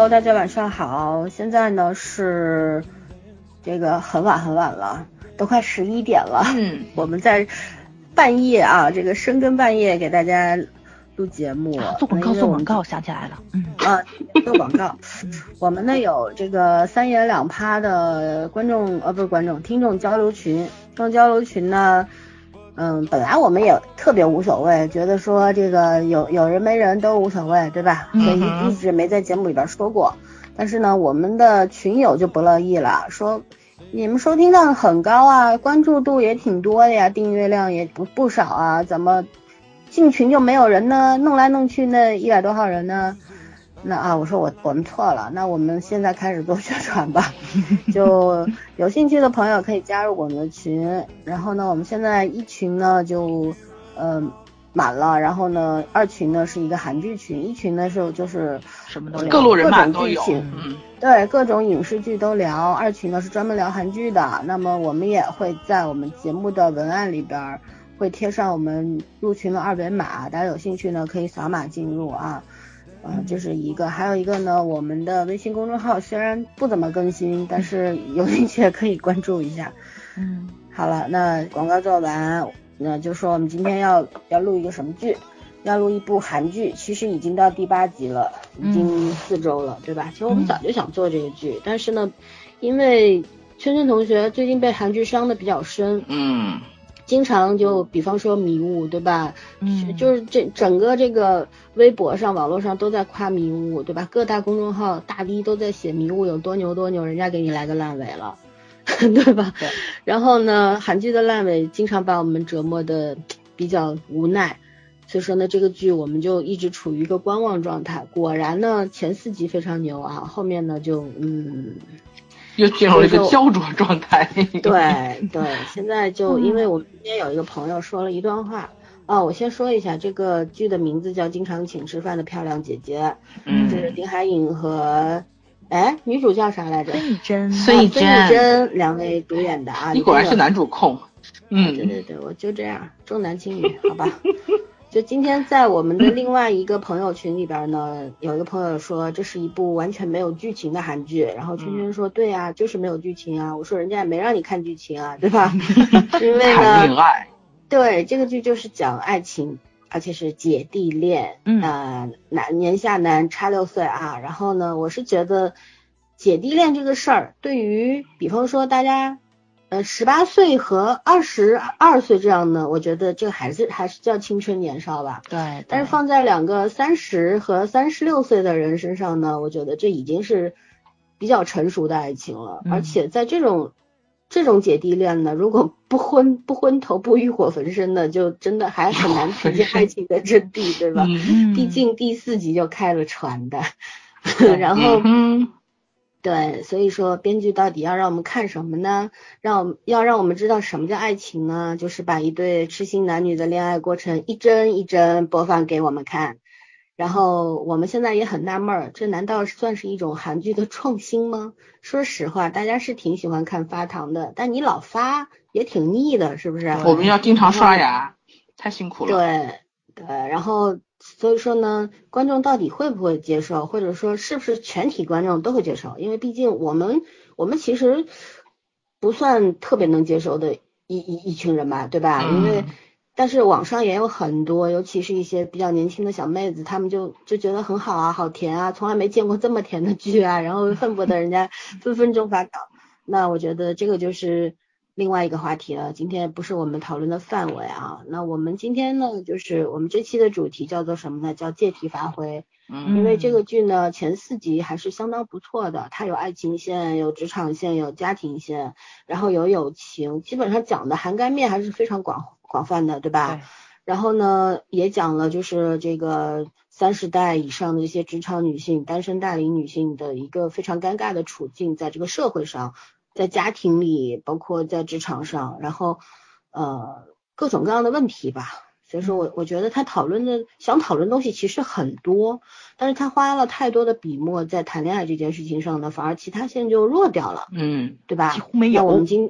Hello，Hello，大家晚上好。现在呢是这个很晚很晚了，都快十一点了。嗯，我们在半夜啊，这个深更半夜给大家录节目。做广告，做广告，想起来了。嗯啊，做广告。我们呢有这个三言两趴的观众，呃，不是观众，听众交流群。听众交流群呢。嗯，本来我们也特别无所谓，觉得说这个有有人没人都无所谓，对吧？所以一直没在节目里边说过。但是呢，我们的群友就不乐意了，说你们收听量很高啊，关注度也挺多的呀，订阅量也不不少啊，怎么进群就没有人呢？弄来弄去那一百多号人呢？那啊，我说我我们错了，那我们现在开始做宣传吧，就有兴趣的朋友可以加入我们的群，然后呢，我们现在一群呢就呃满了，然后呢二群呢是一个韩剧群，一群呢是就是什么都各路人马都有，嗯，对，各种影视剧都聊，二群呢是专门聊韩剧的，那么我们也会在我们节目的文案里边会贴上我们入群的二维码，大家有兴趣呢可以扫码进入啊。嗯，这是一个，还有一个呢，我们的微信公众号虽然不怎么更新，但是 有兴趣也可以关注一下。嗯，好了，那广告做完，那就说我们今天要要录一个什么剧？要录一部韩剧，其实已经到第八集了，已经四周了，对吧？其实我们早就想做这个剧，但是呢，因为圈圈同学最近被韩剧伤的比较深。嗯。经常就比方说迷雾，对吧？嗯，就是这整个这个微博上、网络上都在夸迷雾，对吧？各大公众号大 V 都在写迷雾有多牛多牛，人家给你来个烂尾了，对吧？对。然后呢，韩剧的烂尾经常把我们折磨的比较无奈，所以说呢，这个剧我们就一直处于一个观望状态。果然呢，前四集非常牛啊，后面呢就嗯。又进入了一个焦灼状态。对对，现在就因为我们今天有一个朋友说了一段话哦，我先说一下这个剧的名字叫《经常请吃饭的漂亮姐姐》，嗯，是丁海寅和哎女主叫啥来着？孙艺珍，孙艺珍两位主演的啊。你果然是男主控。嗯，对对对，我就这样重男轻女，好吧。就今天在我们的另外一个朋友群里边呢，有一个朋友说这是一部完全没有剧情的韩剧，然后圈圈说对啊，就是没有剧情啊。我说人家也没让你看剧情啊，对吧？因为呢，对这个剧就是讲爱情，而且是姐弟恋，呃，男年下男差六岁啊。然后呢，我是觉得姐弟恋这个事儿，对于比方说大家。呃，十八岁和二十二岁这样呢，我觉得这个还是还是叫青春年少吧。对。但是放在两个三十和三十六岁的人身上呢，我觉得这已经是比较成熟的爱情了。而且在这种这种姐弟恋呢，如果不昏不昏头不欲火焚身的，就真的还很难体现爱情的真谛，对吧？嗯。毕竟第四集就开了船的，然后。对，所以说编剧到底要让我们看什么呢？让要让我们知道什么叫爱情呢？就是把一对痴心男女的恋爱过程一帧一帧播放给我们看。然后我们现在也很纳闷儿，这难道算是一种韩剧的创新吗？说实话，大家是挺喜欢看发糖的，但你老发也挺腻的，是不是？我们要经常刷牙，太辛苦了。对对，然后。所以说呢，观众到底会不会接受，或者说是不是全体观众都会接受？因为毕竟我们我们其实不算特别能接受的一一一群人吧，对吧？因为但是网上也有很多，尤其是一些比较年轻的小妹子，她们就就觉得很好啊，好甜啊，从来没见过这么甜的剧啊，然后恨不得人家分分钟发稿。那我觉得这个就是。另外一个话题了，今天不是我们讨论的范围啊。那我们今天呢，就是我们这期的主题叫做什么呢？叫借题发挥。嗯。因为这个剧呢，前四集还是相当不错的，它有爱情线，有职场线，有家庭线，然后有友情，基本上讲的涵盖面还是非常广广泛的，对吧？对。然后呢，也讲了就是这个三十代以上的一些职场女性、单身大龄女性的一个非常尴尬的处境，在这个社会上。在家庭里，包括在职场上，然后呃各种各样的问题吧。所以说我我觉得他讨论的想讨论东西其实很多，但是他花了太多的笔墨在谈恋爱这件事情上呢，反而其他线就弱掉了。嗯，对吧？几乎没有。我们今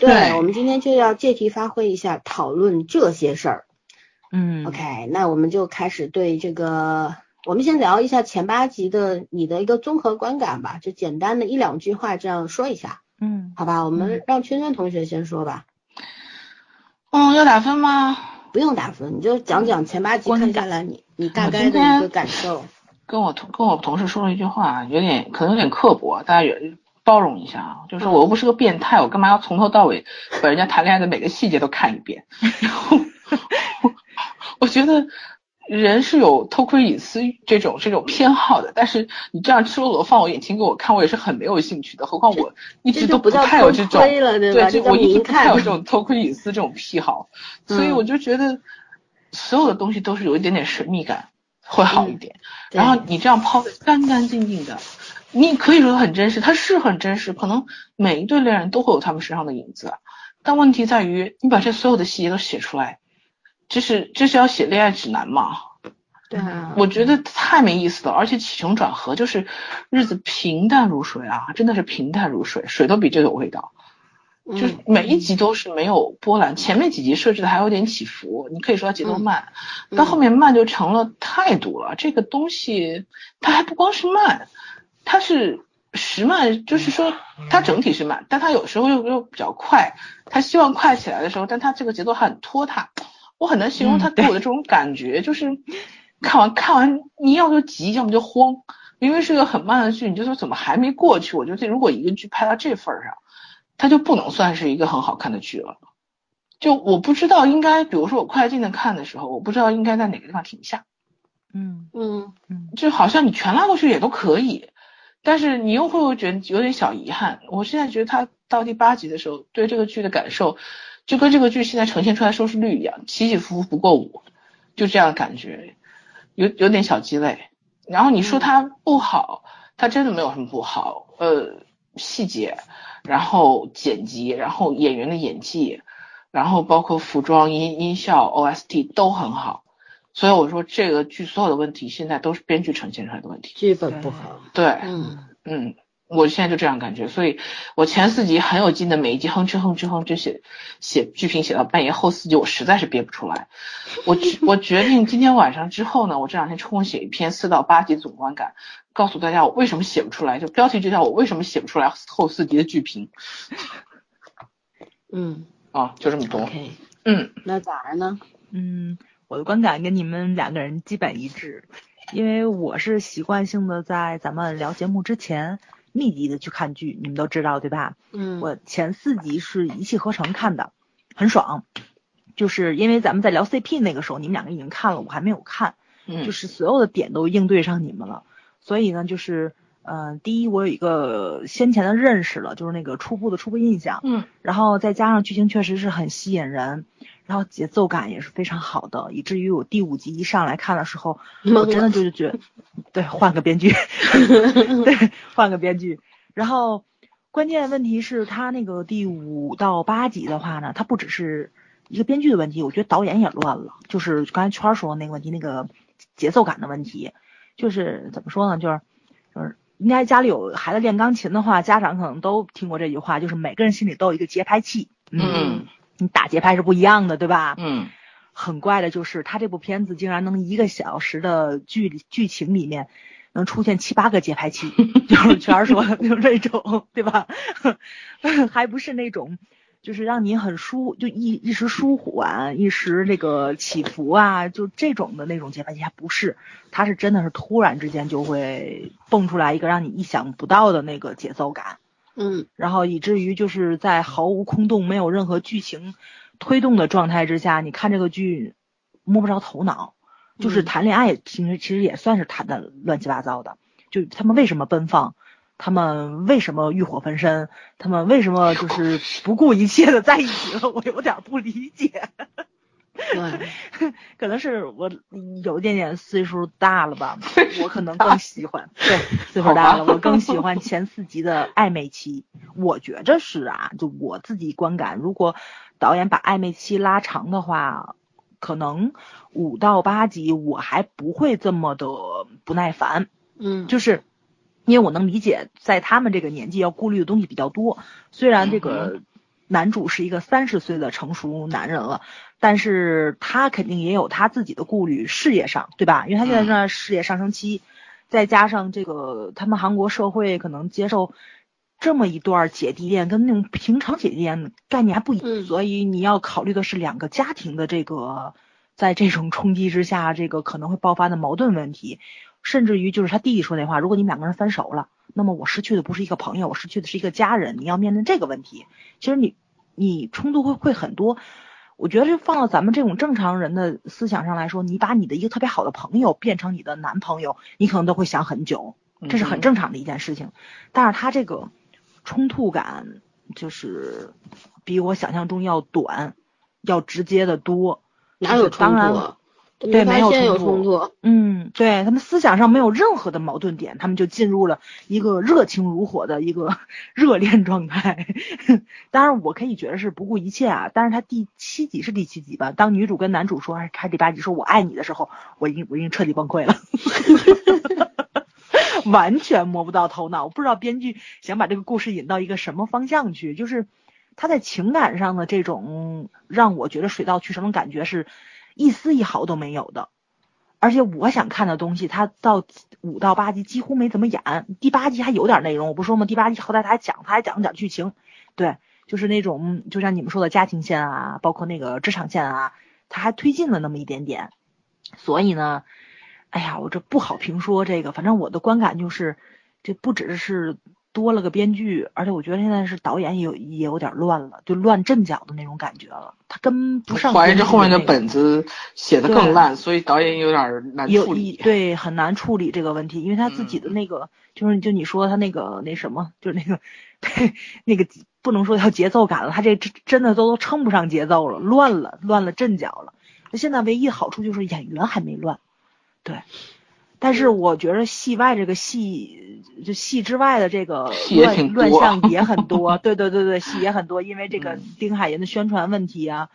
对，我们今天就要借题发挥一下，讨论这些事儿。嗯。OK，那我们就开始对这个我们先聊一下前八集的你的一个综合观感吧，就简单的一两句话这样说一下。嗯，好吧，我们让圈圈同学先说吧。嗯，要打分吗？不用打分，你就讲讲前八集看下来你你大概的一个感受。跟我同跟我同事说了一句话，有点可能有点刻薄，大家也包容一下啊。就是我又不是个变态，我干嘛要从头到尾把人家谈恋爱的每个细节都看一遍？然后我觉得。人是有偷窥隐私这种这种偏好的，但是你这样赤裸裸放我眼睛给我看，我也是很没有兴趣的。何况我一直都不太有这种，对，就我一直不太有这种偷窥隐私这种癖好，所以我就觉得所有的东西都是有一点点神秘感会好一点。然后你这样抛的干干净净的，你可以说很真实，它是很真实，可能每一对恋人都会有他们身上的影子，但问题在于你把这所有的细节都写出来。这是这是要写恋爱指南吗？对啊，我觉得太没意思了，而且起承转合就是日子平淡如水啊，真的是平淡如水，水都比这有味道。就是每一集都是没有波澜，前面几集设置的还有点起伏，你可以说它节奏慢，到后面慢就成了态度了。这个东西它还不光是慢，它是时慢，就是说它整体是慢，但它有时候又又比较快，它希望快起来的时候，但它这个节奏很拖沓。我很难形容他给我的这种感觉，就是看完看完你要就急，要么就慌。因为是个很慢的剧，你就说怎么还没过去？我觉得如果一个剧拍到这份上，它就不能算是一个很好看的剧了。就我不知道应该，比如说我快进的看的时候，我不知道应该在哪个地方停下。嗯嗯嗯，就好像你全拉过去也都可以，但是你又会觉得有点小遗憾。我现在觉得他到第八集的时候，对这个剧的感受。就跟这个剧现在呈现出来收视率一样，起起伏伏不过五，就这样的感觉，有有点小鸡肋。然后你说它不好，它真的没有什么不好，呃，细节，然后剪辑，然后演员的演技，然后包括服装、音音效、OST 都很好。所以我说这个剧所有的问题，现在都是编剧呈现出来的问题。剧本不好。对。嗯嗯。我现在就这样感觉，所以我前四集很有劲的，每一集哼哧哼哧哼哧写写剧评写到半夜，后四集我实在是憋不出来。我 我决定今天晚上之后呢，我这两天抽空写一篇四到八集总观感，告诉大家我为什么写不出来，就标题就叫我为什么写不出来后四集的剧评。嗯，啊，就这么多。嗯，那咋着呢？嗯，我的观感跟你们两个人基本一致，因为我是习惯性的在咱们聊节目之前。密集的去看剧，你们都知道对吧？嗯，我前四集是一气呵成看的，很爽。就是因为咱们在聊 CP 那个时候，你们两个已经看了，我还没有看。嗯，就是所有的点都应对上你们了，所以呢，就是。嗯，第一我有一个先前的认识了，就是那个初步的初步印象，嗯，然后再加上剧情确实是很吸引人，然后节奏感也是非常好的，以至于我第五集一上来看的时候，我真的就是觉得，对，换个编剧，对，换个编剧，然后关键问题是他那个第五到八集的话呢，他不只是一个编剧的问题，我觉得导演也乱了，就是刚才圈说的那个问题，那个节奏感的问题，就是怎么说呢，就是就是。应该家里有孩子练钢琴的话，家长可能都听过这句话，就是每个人心里都有一个节拍器。嗯，你打节拍是不一样的，对吧？嗯。很怪的就是他这部片子竟然能一个小时的剧剧情里面能出现七八个节拍器，就是全说就是这种，对吧？还不是那种。就是让你很舒，就一一时舒缓，一时那个起伏啊，就这种的那种节拍器还不是，它是真的是突然之间就会蹦出来一个让你意想不到的那个节奏感，嗯，然后以至于就是在毫无空洞、没有任何剧情推动的状态之下，你看这个剧摸不着头脑，就是谈恋爱其实其实也算是谈的乱七八糟的，就他们为什么奔放？他们为什么欲火焚身？他们为什么就是不顾一切的在一起了？我有点不理解。对，可能是我有一点点岁数大了吧，我可能更喜欢。对，岁数大了，我更喜欢前四集的暧昧期。我觉着是啊，就我自己观感，如果导演把暧昧期拉长的话，可能五到八集我还不会这么的不耐烦。嗯，就是。因为我能理解，在他们这个年纪要顾虑的东西比较多。虽然这个男主是一个三十岁的成熟男人了，但是他肯定也有他自己的顾虑，事业上，对吧？因为他现在正在事业上升期，再加上这个他们韩国社会可能接受这么一段姐弟恋，跟那种平常姐弟恋概念还不一样，所以你要考虑的是两个家庭的这个在这种冲击之下，这个可能会爆发的矛盾问题，甚至于就是他弟弟说那话，如果你们两个人分手了。那么我失去的不是一个朋友，我失去的是一个家人。你要面对这个问题，其实你你冲突会会很多。我觉得这放到咱们这种正常人的思想上来说，你把你的一个特别好的朋友变成你的男朋友，你可能都会想很久，这是很正常的一件事情。但是他这个冲突感就是比我想象中要短，要直接的多。哪有冲突？对，没有冲突。嗯，对他们思想上没有任何的矛盾点，他们就进入了一个热情如火的一个 热恋状态。当然，我可以觉得是不顾一切啊。但是他第七集是第七集吧？当女主跟男主说，还是第八集说我爱你的时候，我已经我已经彻底崩溃了，完全摸不到头脑。我不知道编剧想把这个故事引到一个什么方向去，就是他在情感上的这种让我觉得水到渠成的感觉是。一丝一毫都没有的，而且我想看的东西，他到五到八集几乎没怎么演，第八集还有点内容，我不说吗？第八集好歹他还讲，他还讲了点剧情，对，就是那种就像你们说的家庭线啊，包括那个职场线啊，他还推进了那么一点点，所以呢，哎呀，我这不好评说这个，反正我的观感就是，这不只是。多了个编剧，而且我觉得现在是导演也有也有点乱了，就乱阵脚的那种感觉了。他跟不上。怀疑这后面的本子写的更烂，所以导演有点难处理。对，很难处理这个问题，因为他自己的那个就是就你说他那个那什么，就是那个 那个不能说叫节奏感了，他这真真的都称不上节奏了，乱了，乱了阵脚了。那现在唯一的好处就是演员还没乱，对。但是我觉得戏外这个戏，就戏之外的这个乱乱象也很多，对对对对，戏也很多，因为这个丁海寅的宣传问题啊，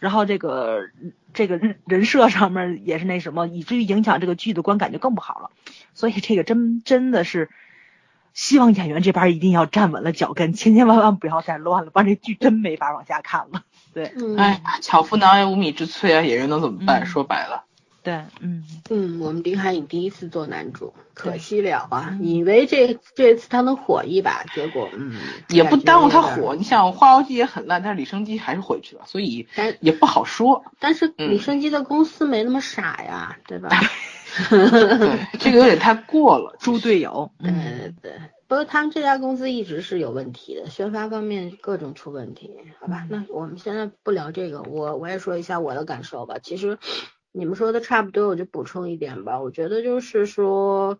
然后这个这个人设上面也是那什么，以至于影响这个剧的观感就更不好了。所以这个真真的是希望演员这边一定要站稳了脚跟，千千万万不要再乱了，不然这剧真没法往下看了。对，哎，巧妇难为无米之炊啊，演员能怎么办？说白了。对，嗯嗯，我们丁海寅第一次做男主，可惜了啊！以为这这次他能火一把，结果嗯，也不耽误他火。你想，《花妖姬》也很烂，但是李生基还是回去了，所以也不好说。但是李生基的公司没那么傻呀，对吧？对，这个有点太过了，猪队友。对对，不过他们这家公司一直是有问题的，宣发方面各种出问题，好吧？那我们现在不聊这个，我我也说一下我的感受吧。其实。你们说的差不多，我就补充一点吧。我觉得就是说，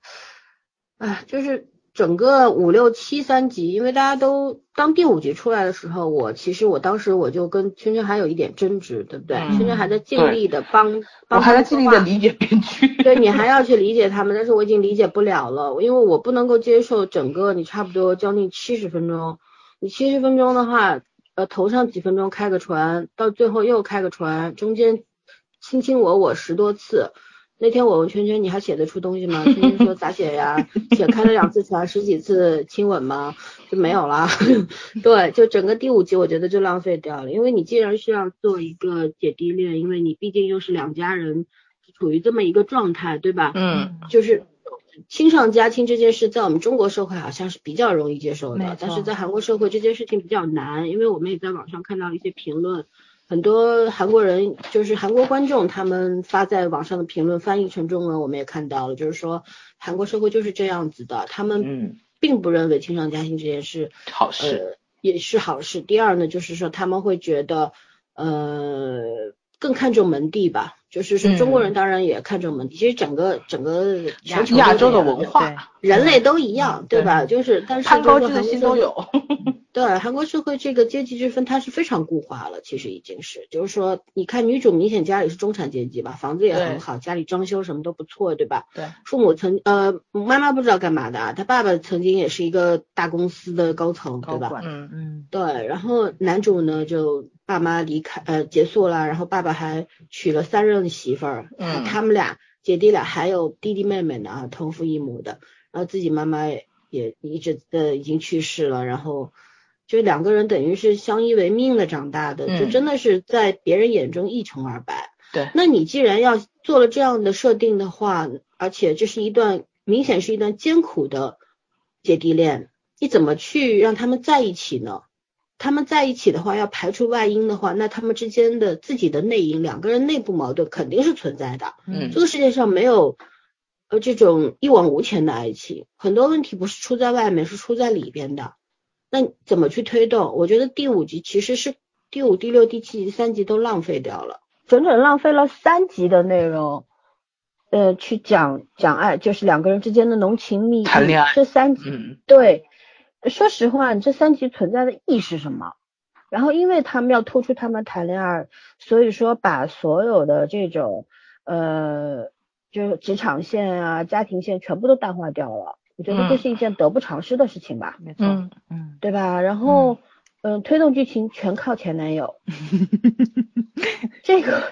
哎，就是整个五六七三集，因为大家都当第五集出来的时候，我其实我当时我就跟圈圈还有一点争执，对不对？圈圈还在尽力的帮，我还在尽力的理解编剧。对你还要去理解他们，但是我已经理解不了了，因为我不能够接受整个你差不多将近七十分钟，你七十分钟的话，呃，头上几分钟开个船，到最后又开个船，中间。亲亲我我十多次，那天我问圈圈你还写得出东西吗？圈圈说咋写呀？写开了两次船，十几次亲吻吗？就没有了。对，就整个第五集我觉得就浪费掉了，因为你既然是要做一个姐弟恋，因为你毕竟又是两家人处于这么一个状态，对吧？嗯。就是亲上加亲这件事，在我们中国社会好像是比较容易接受的，但是在韩国社会这件事情比较难，因为我们也在网上看到一些评论。很多韩国人就是韩国观众，他们发在网上的评论翻译成中文，我们也看到了，就是说韩国社会就是这样子的，他们并不认为亲上加亲这件事好事，也是好事。第二呢，就是说他们会觉得，呃，更看重门第吧。就是说，中国人当然也看重门第，其实整个整个全球亚洲的文化，人类都一样，对吧？就是，但是攀高枝的心都有。对，韩国社会这个阶级之分，它是非常固化了，其实已经是，就是说，你看女主明显家里是中产阶级吧，房子也很好，家里装修什么都不错，对吧？对。父母曾呃，妈妈不知道干嘛的，他爸爸曾经也是一个大公司的高层，对吧？嗯嗯。对，然后男主呢就。爸妈离开，呃，结束了，然后爸爸还娶了三任媳妇儿，嗯，他们俩姐弟俩还有弟弟妹妹呢，啊，同父异母的，然后自己妈妈也一直呃已经去世了，然后就两个人等于是相依为命的长大的，就真的是在别人眼中一穷二白。对，那你既然要做了这样的设定的话，而且这是一段明显是一段艰苦的姐弟恋，你怎么去让他们在一起呢？他们在一起的话，要排除外因的话，那他们之间的自己的内因，两个人内部矛盾肯定是存在的。嗯，这个世界上没有呃这种一往无前的爱情，很多问题不是出在外面，是出在里边的。那怎么去推动？我觉得第五集其实是第五、第六、第七集三集都浪费掉了，整整浪费了三集的内容，呃，去讲讲爱，就是两个人之间的浓情蜜意。谈恋爱。这三集，嗯，对。说实话，这三集存在的意义是什么？然后，因为他们要突出他们谈恋爱，所以说把所有的这种呃，就是职场线啊、家庭线全部都淡化掉了。我觉得这是一件得不偿失的事情吧。没错，嗯，对吧？然后，嗯，推动剧情全靠前男友，这个。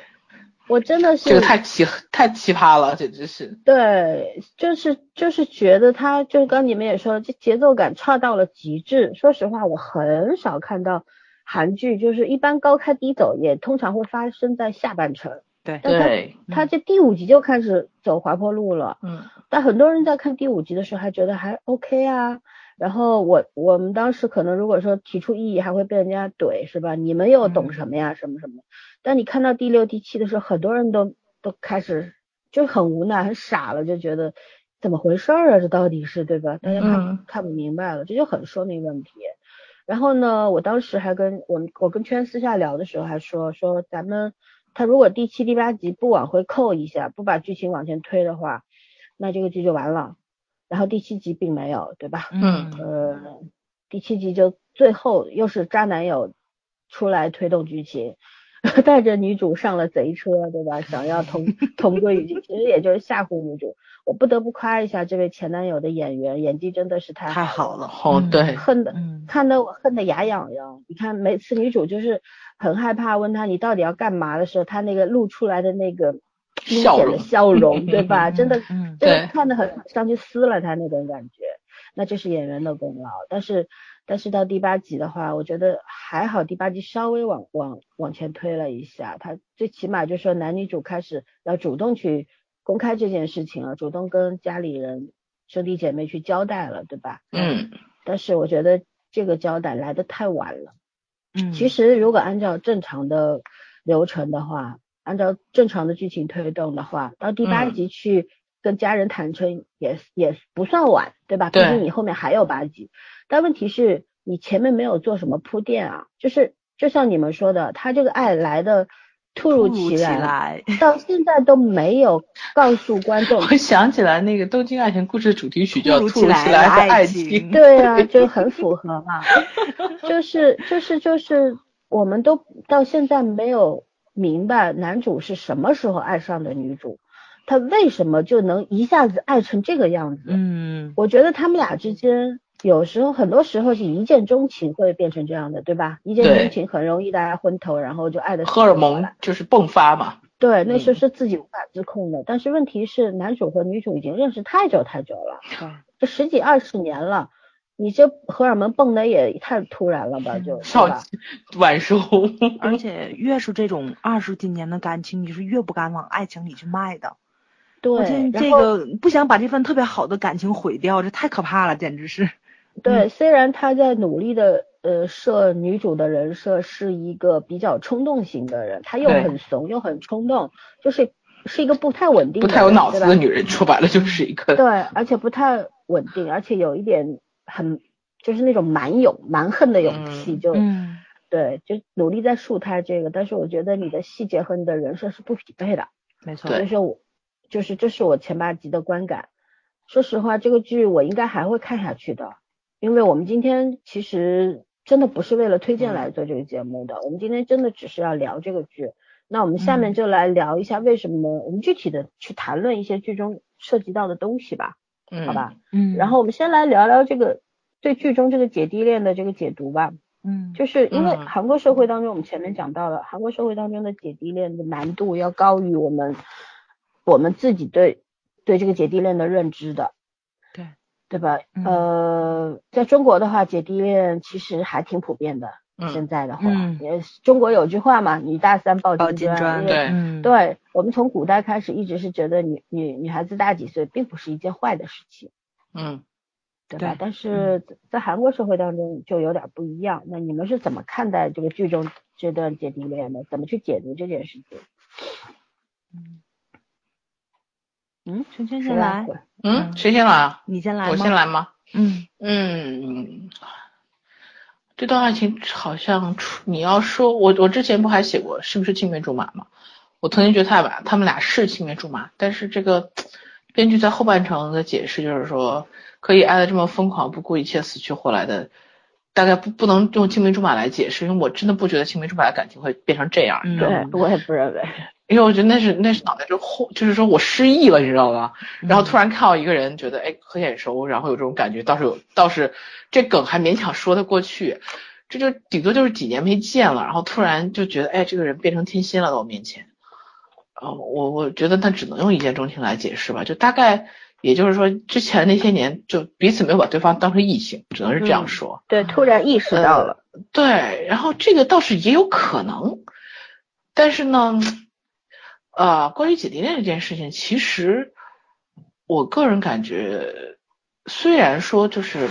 我真的是这个太奇太奇葩了，简直是。对，就是就是觉得他就是刚你们也说了，这节奏感差到了极致。说实话，我很少看到韩剧，就是一般高开低走，也通常会发生在下半程。对对。他这第五集就开始走滑坡路了。嗯。但很多人在看第五集的时候还觉得还 OK 啊。然后我我们当时可能如果说提出异议，还会被人家怼，是吧？你们又懂什么呀？什么什么？但你看到第六、第七的时候，很多人都都开始就很无奈、很傻了，就觉得怎么回事啊？这到底是对吧？大家看看不明白了，这就很说明问题。然后呢，我当时还跟我我跟圈私下聊的时候还说说，咱们他如果第七、第八集不往回扣一下，不把剧情往前推的话，那这个剧就完了。然后第七集并没有，对吧？嗯。呃，第七集就最后又是渣男友出来推动剧情，带着女主上了贼车，对吧？想要同 同归于尽，其实也就是吓唬女主。我不得不夸一下这位前男友的演员，演技真的是太太好了。哦，对。恨的，看得我恨得牙痒痒。你看每次女主就是很害怕问他你到底要干嘛的时候，他那个露出来的那个。明显的笑容，对吧？真的，真的看得很上去撕了他那种感觉，那这是演员的功劳。但是，但是到第八集的话，我觉得还好，第八集稍微往往往前推了一下，他最起码就说男女主开始要主动去公开这件事情了，主动跟家里人、兄弟姐妹去交代了，对吧？嗯。但是我觉得这个交代来的太晚了。嗯。其实如果按照正常的流程的话。按照正常的剧情推动的话，到第八集去跟家人坦诚也也不算晚，对吧？毕竟你后面还有八集。但问题是，你前面没有做什么铺垫啊，就是就像你们说的，他这个爱来的突如其来，到现在都没有告诉观众。我想起来那个《东京爱情故事》主题曲叫《突如其来的爱情》，对啊，就很符合嘛。就是就是就是我们都到现在没有。明白男主是什么时候爱上的女主，他为什么就能一下子爱成这个样子？嗯，我觉得他们俩之间有时候很多时候是一见钟情会变成这样的，对吧？一见钟情很容易大家昏头，然后就爱的荷尔蒙就是迸发嘛。对，那时候是自己无法自控的。但是问题是男主和女主已经认识太久太久了，这十几二十年了。你这荷尔蒙蹦的也太突然了吧，就少晚熟。而且越是这种二十几年的感情，你是越不敢往爱情里去迈的。对，这个不想把这份特别好的感情毁掉，这太可怕了，简直是。对，虽然他在努力的呃设女主的人设是一个比较冲动型的人，他又很怂又很冲动，就是是一个不太稳定、不太有脑子的女人，说白了就是一个。对，而且不太稳定，而且有一点。很就是那种蛮勇蛮横的勇气，就对，就努力在树他这个，但是我觉得你的细节和你的人设是不匹配的，没错。所以说，我就是这是我前八集的观感。说实话，这个剧我应该还会看下去的，因为我们今天其实真的不是为了推荐来做这个节目的，我们今天真的只是要聊这个剧。那我们下面就来聊一下为什么，我们具体的去谈论一些剧中涉及到的东西吧。好吧，嗯，然后我们先来聊聊这个对剧中这个姐弟恋的这个解读吧，嗯，就是因为韩国社会当中，我们前面讲到了，韩国社会当中的姐弟恋的难度要高于我们我们自己对对这个姐弟恋的认知的，对，对吧？嗯。呃，在中国的话，姐弟恋其实还挺普遍的。现嗯，在的话，嗯也是中国有句话嘛，“女大三抱抱金金砖，对嗯，对我们从古代开始一直是觉得女女女孩子大几岁并不是一件坏的事情，嗯，对吧？对但是在韩国社会当中就有点不一样。那你们是怎么看待这个剧中这段姐弟恋的？怎么去解读这件事情？嗯，圈圈谁来先来，嗯，谁先来啊？你先来？我先。来吗？嗯嗯，这段爱情好像出，你要说我我之前不还写过是不是青梅竹马吗？我曾经觉得太晚他们俩是青梅竹马，但是这个编剧在后半程的解释就是说，可以爱的这么疯狂，不顾一切死去活来的，大概不不能用青梅竹马来解释，因为我真的不觉得青梅竹马的感情会变成这样，你知道吗？对我也不认为。因为我觉得那是那是脑袋就后，就是说我失忆了，你知道吗？然后突然看到一个人，觉得哎很眼熟，然后有这种感觉，倒是有倒是这梗还勉强说得过去，这就顶多就是几年没见了，然后突然就觉得哎这个人变成天仙了在我面前，呃我我觉得那只能用一见钟情来解释吧，就大概也就是说之前那些年就彼此没有把对方当成异性，只能是这样说。对，突然意识到了。对，然后这个倒是也有可能，但是呢，呃，关于姐弟恋这件事情，其实我个人感觉，虽然说就是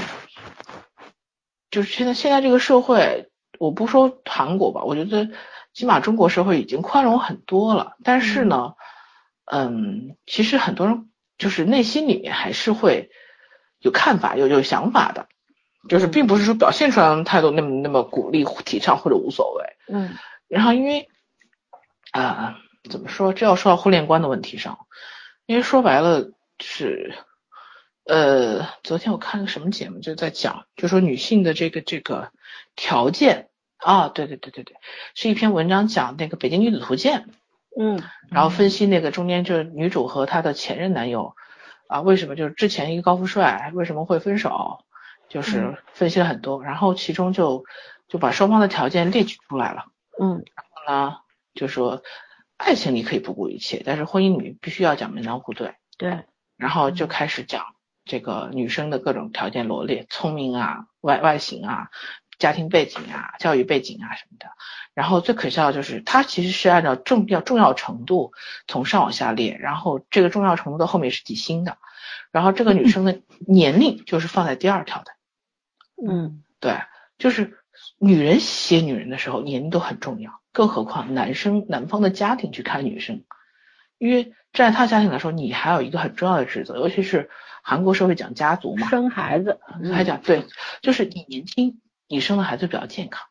就是现在现在这个社会，我不说韩国吧，我觉得起码中国社会已经宽容很多了，但是呢，嗯，其实很多人就是内心里面还是会有看法、有有想法的。就是并不是说表现出来的态度那么那么鼓励、提倡或者无所谓。嗯然后因为啊、怎么说，这要说到互恋观的问题上，因为说白了是，呃，昨天我看了个什么节目，就在讲，就说女性的这个这个条件啊，对对对对对，是一篇文章讲那个北京女子图鉴，嗯。然后分析那个中间就是女主和她的前任男友啊，为什么就是之前一个高富帅为什么会分手，就是分析了很多，然后其中就就把双方的条件列举出来了。嗯。然后呢，就说爱情你可以不顾一切，但是婚姻里面必须要讲门当户对。对，然后就开始讲这个女生的各种条件罗列，聪明啊、外外形啊、家庭背景啊、教育背景啊什么的。然后最可笑的就是，它其实是按照重要重要程度从上往下列，然后这个重要程度的后面是几星的，然后这个女生的年龄就是放在第二条的。嗯对，就是女人写女人的时候，年龄都很重要，更何况男生男方的家庭去看女生，因为站在他家庭来说，你还有一个很重要的职责，尤其是韩国社会讲家族嘛，生孩子，还讲对，就是你年轻，你生的孩子比较健康，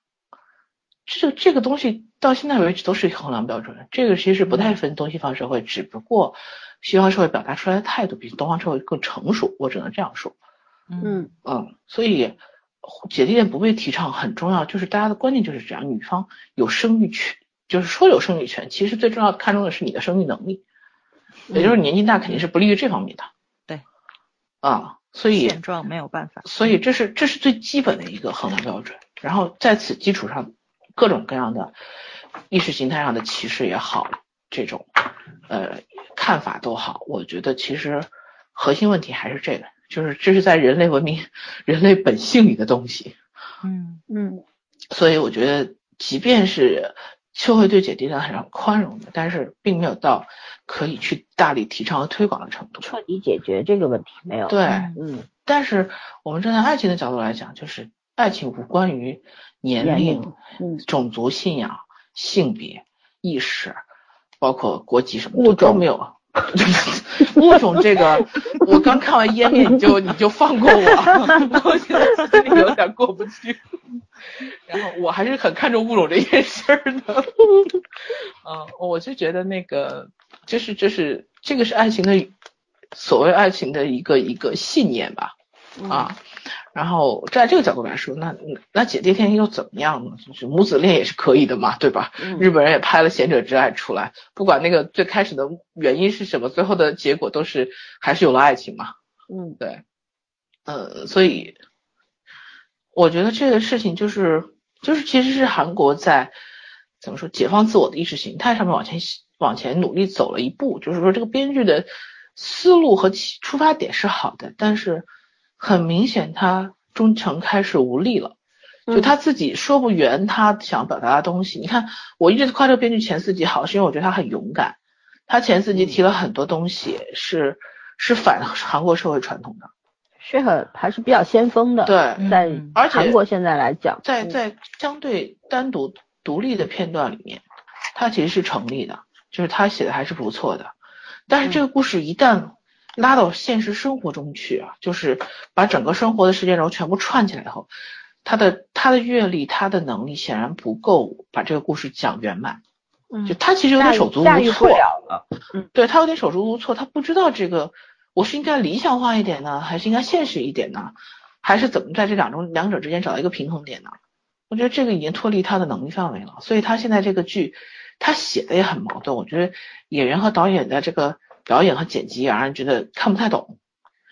这这个东西到现在为止都是衡量标准，这个其实不太分东西方社会，只不过西方社会表达出来的态度比东方社会更成熟，我只能这样说。嗯。嗯，所以姐弟恋不被提倡很重要，就是大家的观念就是这样，女方有生育权，就是说有生育权，其实最重要看重的是你的生育能力，也就是年纪大肯定是不利于这方面的。对，啊，所以现状没有办法。所以这是这是最基本的一个衡量标准，然后在此基础上，各种各样的意识形态上的歧视也好，这种呃看法都好，我觉得其实核心问题还是这个，就是这是在人类文明、人类本性里的东西，嗯嗯所以我觉得，即便是社会对姐弟恋还是很宽容的，但是并没有到可以去大力提倡和推广的程度。彻底解决这个问题没有？对，嗯但是我们站在爱情的角度来讲，就是爱情无关于年年龄种族信仰、性别、意识，包括国籍什么物种的都没有。物种这个，我刚看完湮灭，你就 你就放过我，我现在心里有点过不去。然后我还是很看重物种这件事儿的。嗯，我就觉得那个，就是就是这个是爱情的，所谓爱情的一个一个信念吧。啊，然后站在这个角度来说，那那姐弟恋又怎么样呢？就是母子恋也是可以的嘛，对吧？嗯日本人也拍了《贤者之爱》出来，不管那个最开始的原因是什么，最后的结果都是还是有了爱情嘛。嗯对，呃，所以我觉得这个事情就是就是其实是韩国在怎么说解放自我的意识形态上面往前往前努力走了一步，就是说这个编剧的思路和出发点是好的，但是很明显他忠诚开始无力了，就他自己说不圆他想表达的东西。你看，我一直夸这个编剧前四集好，是因为我觉得他很勇敢。他前四集提了很多东西，是是反韩国社会传统的，是很还是比较先锋的。对，在而且韩国现在来讲，在在相对单独独立的片段里面，他其实是成立的，就是他写的还是不错的。但是这个故事一旦拉到现实生活中去啊，就是把整个生活的时间轴全部串起来以后，他的他的阅历，他的能力显然不够把这个故事讲圆满。就他其实有点手足无措，嗯，对他有点手足无措，他不知道这个我是应该理想化一点呢，还是应该现实一点呢，还是怎么在这两种两者之间找到一个平衡点呢？我觉得这个已经脱离他的能力范围了，所以他现在这个剧他写的也很矛盾。我觉得演员和导演的这个表演和剪辑也让人觉得看不太懂，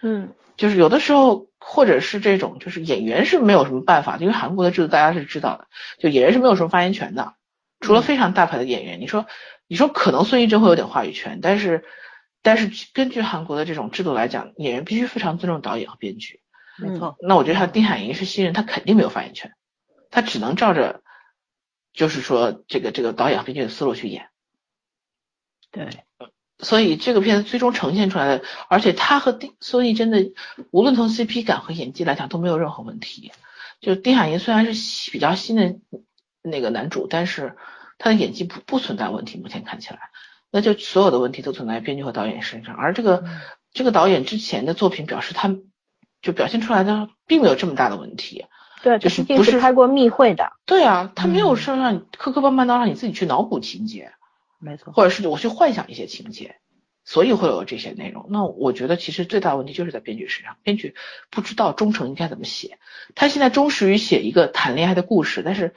嗯，就是有的时候或者是这种就是演员是没有什么办法，因为韩国的制度大家是知道的，就演员是没有什么发言权的。除了非常大牌的演员，你说，你说可能孙艺珍会有点话语权，但是，但是根据韩国的这种制度来讲，演员必须非常尊重导演和编剧。没错。那我觉得他丁海寅是新人，他肯定没有发言权，他只能照着，就是说这个这个导演和编剧的思路去演。对。所以这个片子最终呈现出来的，而且他和丁孙艺珍的无论从 CP 感和演技来讲都没有任何问题。就丁海寅虽然是比较新的。那个男主，但是他的演技不不存在问题，目前看起来，那就所有的问题都存在编剧和导演身上。而这个这个导演之前的作品表示，他就表现出来的并没有这么大的问题。对，就是不是拍过密会的。对啊，他没有说让你磕磕绊绊到让你自己去脑补情节，没错，或者是我去幻想一些情节，所以会有这些内容。那我觉得其实最大的问题就是在编剧身上，编剧不知道忠诚应该怎么写。他现在忠实于写一个谈恋爱的故事，但是。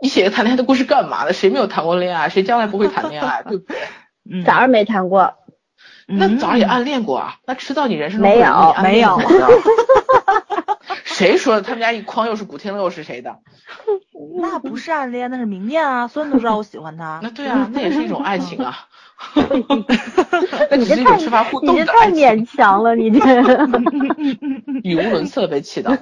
你写个谈恋爱的故事干嘛呢？谁没有谈过恋爱？谁将来不会谈恋爱？对不对？嗯早上没谈过，那早上也暗恋过啊？那迟早你人生中没有没有。谁说的？他们家一筐又是古天乐又是谁的？那不是暗恋，那是明恋啊！所有人都知道我喜欢他。那对啊，那也是一种爱情啊。那你这太你这太勉强了，你这语无伦次被气到。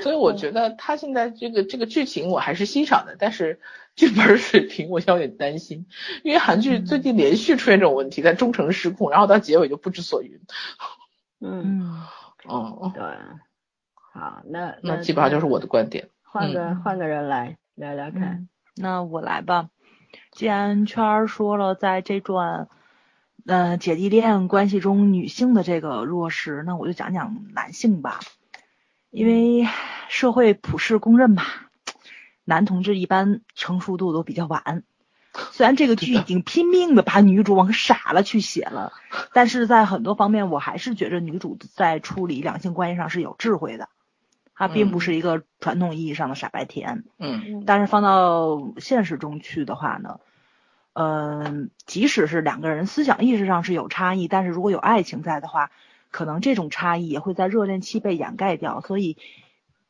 所以我觉得他现在这个这个剧情我还是欣赏的，但是剧本水平我有点担心，因为韩剧最近连续出现这种问题，在忠诚失控，然后到结尾就不知所云。嗯，哦，对，好，那那基本上就是我的观点。换个换个人来聊聊看，那我来吧。既然圈儿说了，在这段呃姐弟恋关系中，女性的这个弱势，那我就讲讲男性吧。因为社会普世公认吧，男同志一般成熟度都比较晚。虽然这个剧已经拼命的把女主往傻了去写了，但是在很多方面，我还是觉着女主在处理两性关系上是有智慧的。她并不是一个传统意义上的傻白甜。嗯。但是放到现实中去的话呢？嗯，即使是两个人思想意识上是有差异，但是如果有爱情在的话，可能这种差异也会在热恋期被掩盖掉。所以，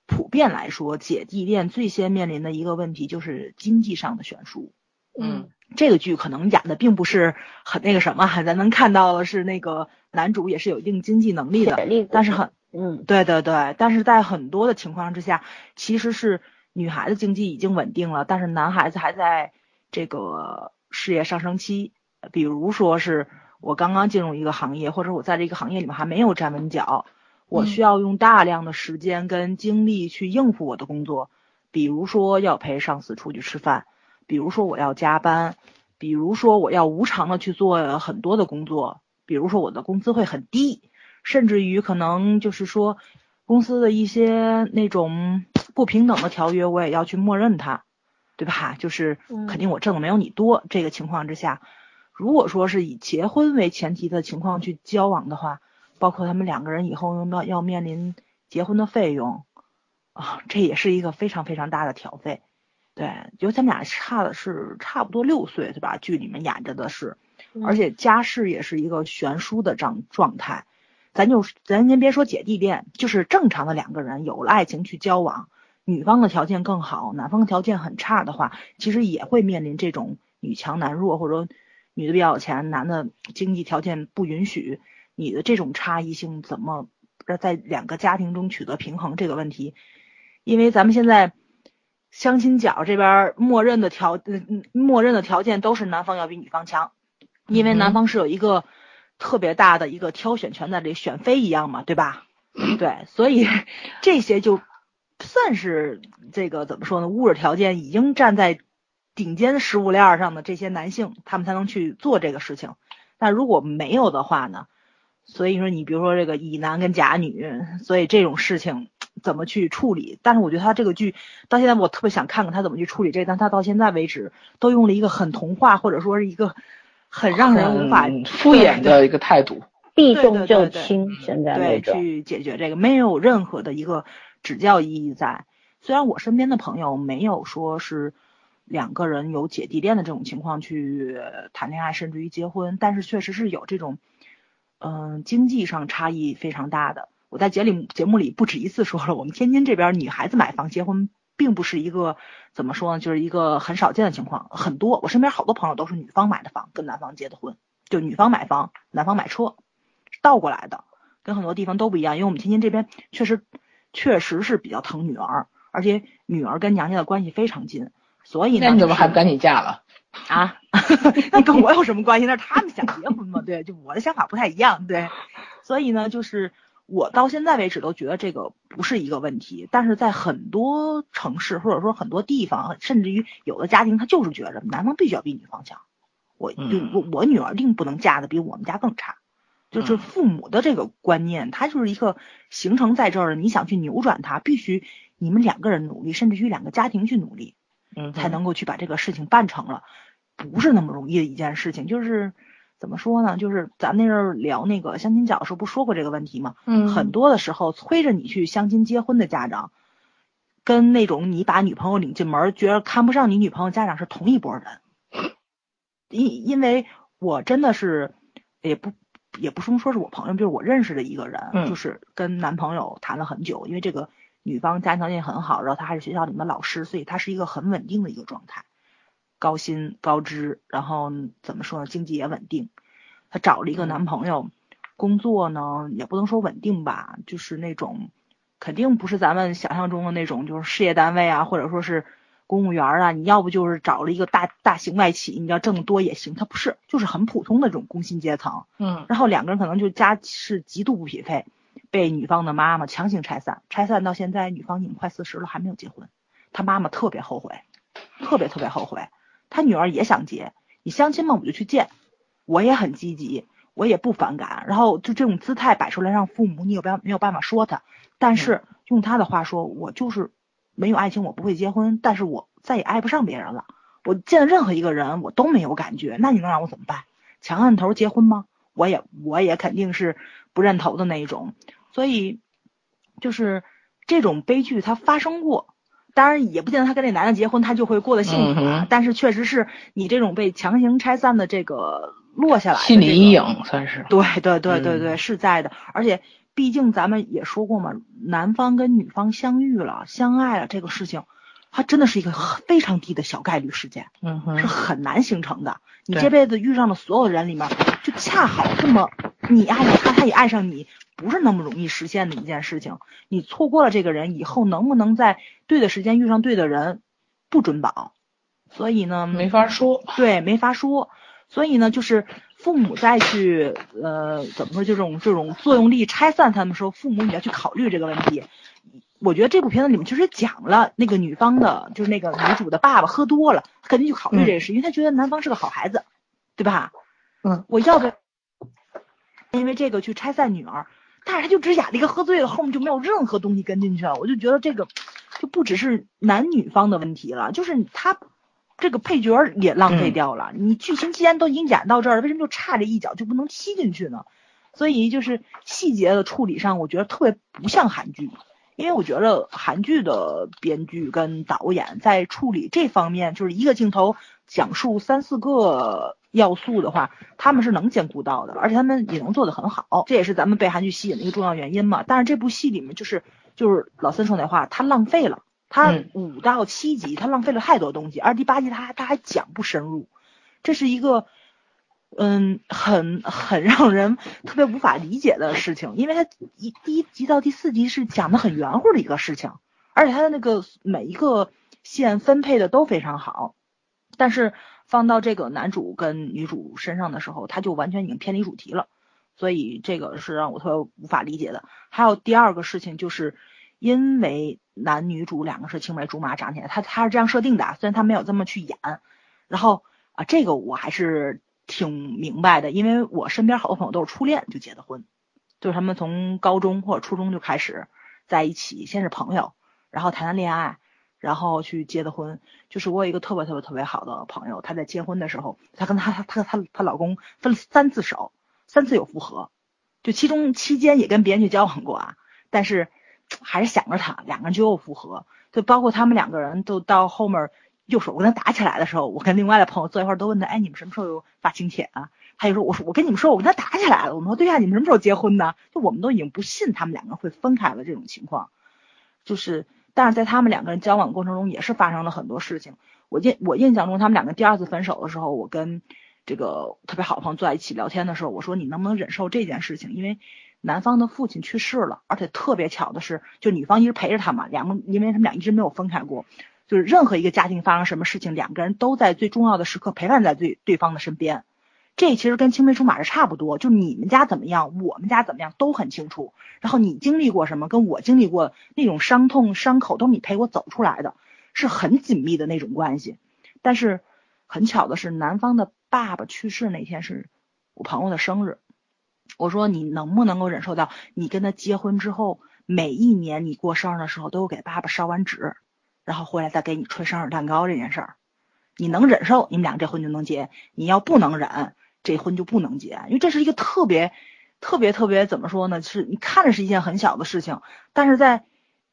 普遍来说，姐弟恋最先面临的一个问题就是经济上的悬殊。嗯，这个剧可能演的并不是很那个什么，咱能看到的是那个男主也是有一定经济能力的，但是很，嗯，对对对，但是在很多的情况之下，其实是女孩子经济已经稳定了，但是男孩子还在这个。事业上升期，比如说是我刚刚进入一个行业，或者我在这个行业里面还没有站稳脚，我需要用大量的时间跟精力去应付我的工作，比如说要陪上司出去吃饭，比如说我要加班，比如说我要无偿的去做很多的工作，比如说我的工资会很低，甚至于可能就是说公司的一些那种不平等的条约，我也要去默认它。对吧？就是肯定我挣的没有你多。这个情况之下，如果说是以结婚为前提的情况去交往的话，包括他们两个人以后要要面临结婚的费用啊，这也是一个非常非常大的挑费。对，就他们俩差的是差不多六岁，对吧？剧里面演着的是，而且家世也是一个悬殊的状状态。咱就咱先别说姐弟恋，就是正常的两个人有了爱情去交往。女方的条件更好，男方条件很差的话，其实也会面临这种女强男弱，或者女的比较有钱，男的经济条件不允许，你的这种差异性怎么在两个家庭中取得平衡这个问题，因为咱们现在相亲角这边默认的条嗯默认的条件都是男方要比女方强，因为男方是有一个特别大的一个挑选权在这里，选妃一样嘛，对吧？对，所以 这些就算是这个怎么说呢？物质条件已经站在顶尖食物链上的这些男性，他们才能去做这个事情。那如果没有的话呢？所以说，你比如说这个乙男跟甲女，所以这种事情怎么去处理？但是我觉得他这个剧到现在，我特别想看看他怎么去处理这，但他到现在为止都用了一个很童话，或者说是一个很让人无法敷衍的一个态度，避重就轻，现在对去解决这个没有任何的一个指教意义在。虽然我身边的朋友没有说是两个人有姐弟恋的这种情况去谈恋爱，甚至于结婚，但是确实是有这种。嗯，经济上差异非常大的。我在节里节目里不止一次说了，我们天津这边女孩子买房结婚，并不是一个怎么说呢，就是一个很少见的情况。很多我身边好多朋友都是女方买的房，跟男方结的婚，就女方买房，男方买车，倒过来的，跟很多地方都不一样。因为我们天津这边确实确实是比较疼女儿，而且女儿跟娘家的关系非常近，所以呢，那你怎么还不赶紧嫁了？啊，那跟我有什么关系？那是他们想结婚嘛？对，就我的想法不太一样，对。所以呢，就是我到现在为止都觉得这个不是一个问题。但是在很多城市或者说很多地方，甚至于有的家庭，他就是觉着男方必须要比女方强。我就我我女儿定不能嫁的比我们家更差。就是父母的这个观念，他就是一个形成在这儿的。你想去扭转它，必须你们两个人努力，甚至于两个家庭去努力。嗯，才能够去把这个事情办成了，不是那么容易的一件事情。就是怎么说呢？就是咱那阵儿聊那个相亲角的时候，不说过这个问题吗？嗯，很多的时候催着你去相亲结婚的家长，跟那种你把女朋友领进门，觉得看不上你女朋友家长是同一拨人。因因为我真的是也不也不说说是我朋友，就是我认识的一个人，就是跟男朋友谈了很久，因为这个。女方家庭条件很好，然后她还是学校里面的老师，所以她是一个很稳定的一个状态，高薪高知，然后怎么说呢，经济也稳定。她找了一个男朋友，工作呢也不能说稳定吧，就是那种肯定不是咱们想象中的那种，就是事业单位啊，或者说是公务员啊。你要不就是找了一个大大型外企，你要挣得多也行。他不是，就是很普通的这种工薪阶层。嗯，然后两个人可能就家是极度不匹配。被女方的妈妈强行拆散，拆散到现在，女方已经快四十了，还没有结婚。她妈妈特别后悔，特别特别后悔。他女儿也想结，你相亲嘛，我就去见，我也很积极，我也不反感。然后就这种姿态摆出来，让父母你有办没有办法说他。但是用他的话说，我就是没有爱情，我不会结婚，但是我再也爱不上别人了。我见任何一个人，我都没有感觉，那你能让我怎么办？强按头结婚吗？我也我也肯定是不认头的那一种。所以，就是这种悲剧它发生过，当然也不见得他跟那男的结婚他就会过得幸福啊。但是确实是你这种被强行拆散的这个落下来，心理阴影算是。对对对对对，是在的。而且毕竟咱们也说过嘛，男方跟女方相遇了、相爱了这个事情，它真的是一个非常低的小概率事件，嗯哼，是很难形成的。你这辈子遇上的所有人里面，就恰好这么你爱上他，他也爱上你。不是那么容易实现的一件事情。你错过了这个人以后，能不能在对的时间遇上对的人，不准保。所以呢，没法说。对，没法说。所以呢，就是父母再去呃，怎么说，这种这种作用力拆散他们时候，父母你要去考虑这个问题。我觉得这部片子里面其实讲了那个女方的，就是那个女主的爸爸喝多了，他肯定去考虑这个事，因为他觉得男方是个好孩子，对吧？嗯，我要不要因为这个去拆散女儿？但是他就只演了一个喝醉了，后面就没有任何东西跟进去了。我就觉得这个就不只是男女方的问题了，就是他这个配角也浪费掉了。你剧情既然都已经演到这儿了，为什么就差这一脚就不能踢进去呢？所以就是细节的处理上，我觉得特别不像韩剧，因为我觉得韩剧的编剧跟导演在处理这方面，就是一个镜头讲述三四个。要素的话，他们是能兼顾到的，而且他们也能做得很好，这也是咱们被韩剧吸引的一个重要原因嘛。但是这部戏里面，就是就是老三说那话，他浪费了，他五到七集他浪费了太多东西，而第八集他他还讲不深入，这是一个嗯，很很让人特别无法理解的事情，因为他一第一集到第四集是讲的很圆乎的一个事情，而且他的那个每一个线分配的都非常好，但是放到这个男主跟女主身上的时候，他就完全已经偏离主题了，所以这个是让我特别无法理解的。还有第二个事情，就是因为男女主两个是青梅竹马长起来，他他是这样设定的，虽然他没有这么去演，然后啊，这个我还是。挺明白的，因为我身边好多朋友都是初恋就结的婚，就是他们从高中或者初中就开始在一起，先是朋友，然后谈谈恋爱，然后去结的婚。就是我有一个特别特别特别好的朋友，她在结婚的时候，她跟她她她她她老公分了三次手，三次有复合，就其中期间也跟别人去交往过啊，但是还是想着他，两个人就又复合，就包括他们两个人都到后面。右手我跟他打起来的时候，我跟另外的朋友坐一块儿都问他，哎，你们什么时候有发请帖啊？他就说，我说我跟你们说，我跟他打起来了。我们说，对呀，你们什么时候结婚呢？就我们都已经不信他们两个会分开了这种情况，就是，但是在他们两个人交往过程中也是发生了很多事情。我印我印象中，他们两个第二次分手的时候，我跟这个特别好的朋友坐在一起聊天的时候，我说你能不能忍受这件事情？因为男方的父亲去世了，而且特别巧的是，就女方一直陪着他嘛，两个因为他们俩一直没有分开过。就是任何一个家庭发生什么事情，两个人都在最重要的时刻陪伴在对对方的身边，这其实跟青梅竹马是差不多。就你们家怎么样，我们家怎么样都很清楚。然后你经历过什么，跟我经历过那种伤痛伤口，都是你陪我走出来的，是很紧密的那种关系。但是很巧的是，男方的爸爸去世那天是我朋友的生日。我说你能不能够忍受到，你跟他结婚之后，每一年你过生日的时候，都给爸爸烧完纸。然后回来再给你吹生日蛋糕这件事儿，你能忍受，你们俩这婚就能结；你要不能忍，这婚就不能结。因为这是一个特别、特别、特别怎么说呢？是你看着是一件很小的事情，但是在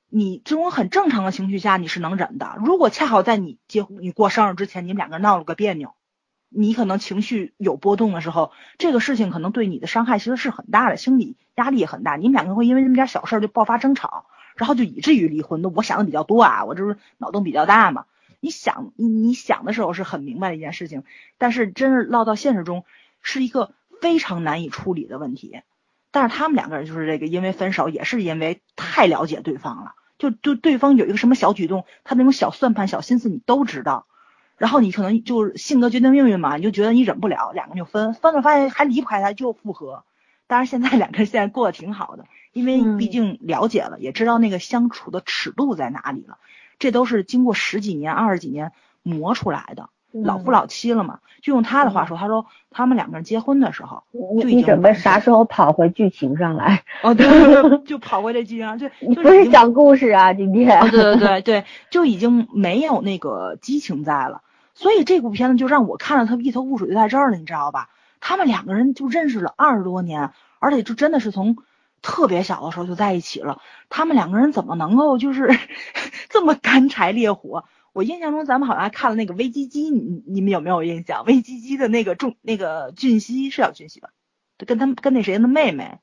你这种很正常的情绪下，你是能忍的。如果恰好在你结婚、你过生日之前，你们两个人闹了个别扭，你可能情绪有波动的时候，这个事情可能对你的伤害其实是很大的，心理压力也很大。你们两个会因为这么点小事就爆发争吵。然后就以至于离婚，那我想的比较多啊，我这是脑洞比较大嘛。你想，你你想的时候是很明白的一件事情，但是真是落到现实中，是一个非常难以处理的问题。但是他们两个人就是这个，因为分手也是因为太了解对方了，就就对方有一个什么小举动，他那种小算盘、小心思你都知道。然后你可能就是性格决定命运嘛，你就觉得你忍不了，两个人就分，分了发现还离不开他，就复合。当然现在两个人现在过得挺好的。因为毕竟了解了，也知道那个相处的尺度在哪里了，这都是经过十几年、二十几年磨出来的，老夫老妻了嘛。就用他的话说，他说他们两个人结婚的时候，就你准备啥时候跑回剧情上来？哦，对，就跑回这剧情上，就你不是讲故事啊，今天。对对对对，就已经没有那个激情在了，所以这部片子就让我看了他一头雾水，就在这儿了，你知道吧？他们两个人就认识了二十多年，而且就真的是从。特别小的时候就在一起了，他们两个人怎么能够就是 这么干柴烈火？我印象中咱们好像还看了那个危机机，你你们有没有印象？危机机的那个重那个俊熙是叫俊熙吧？跟他跟那谁的妹妹，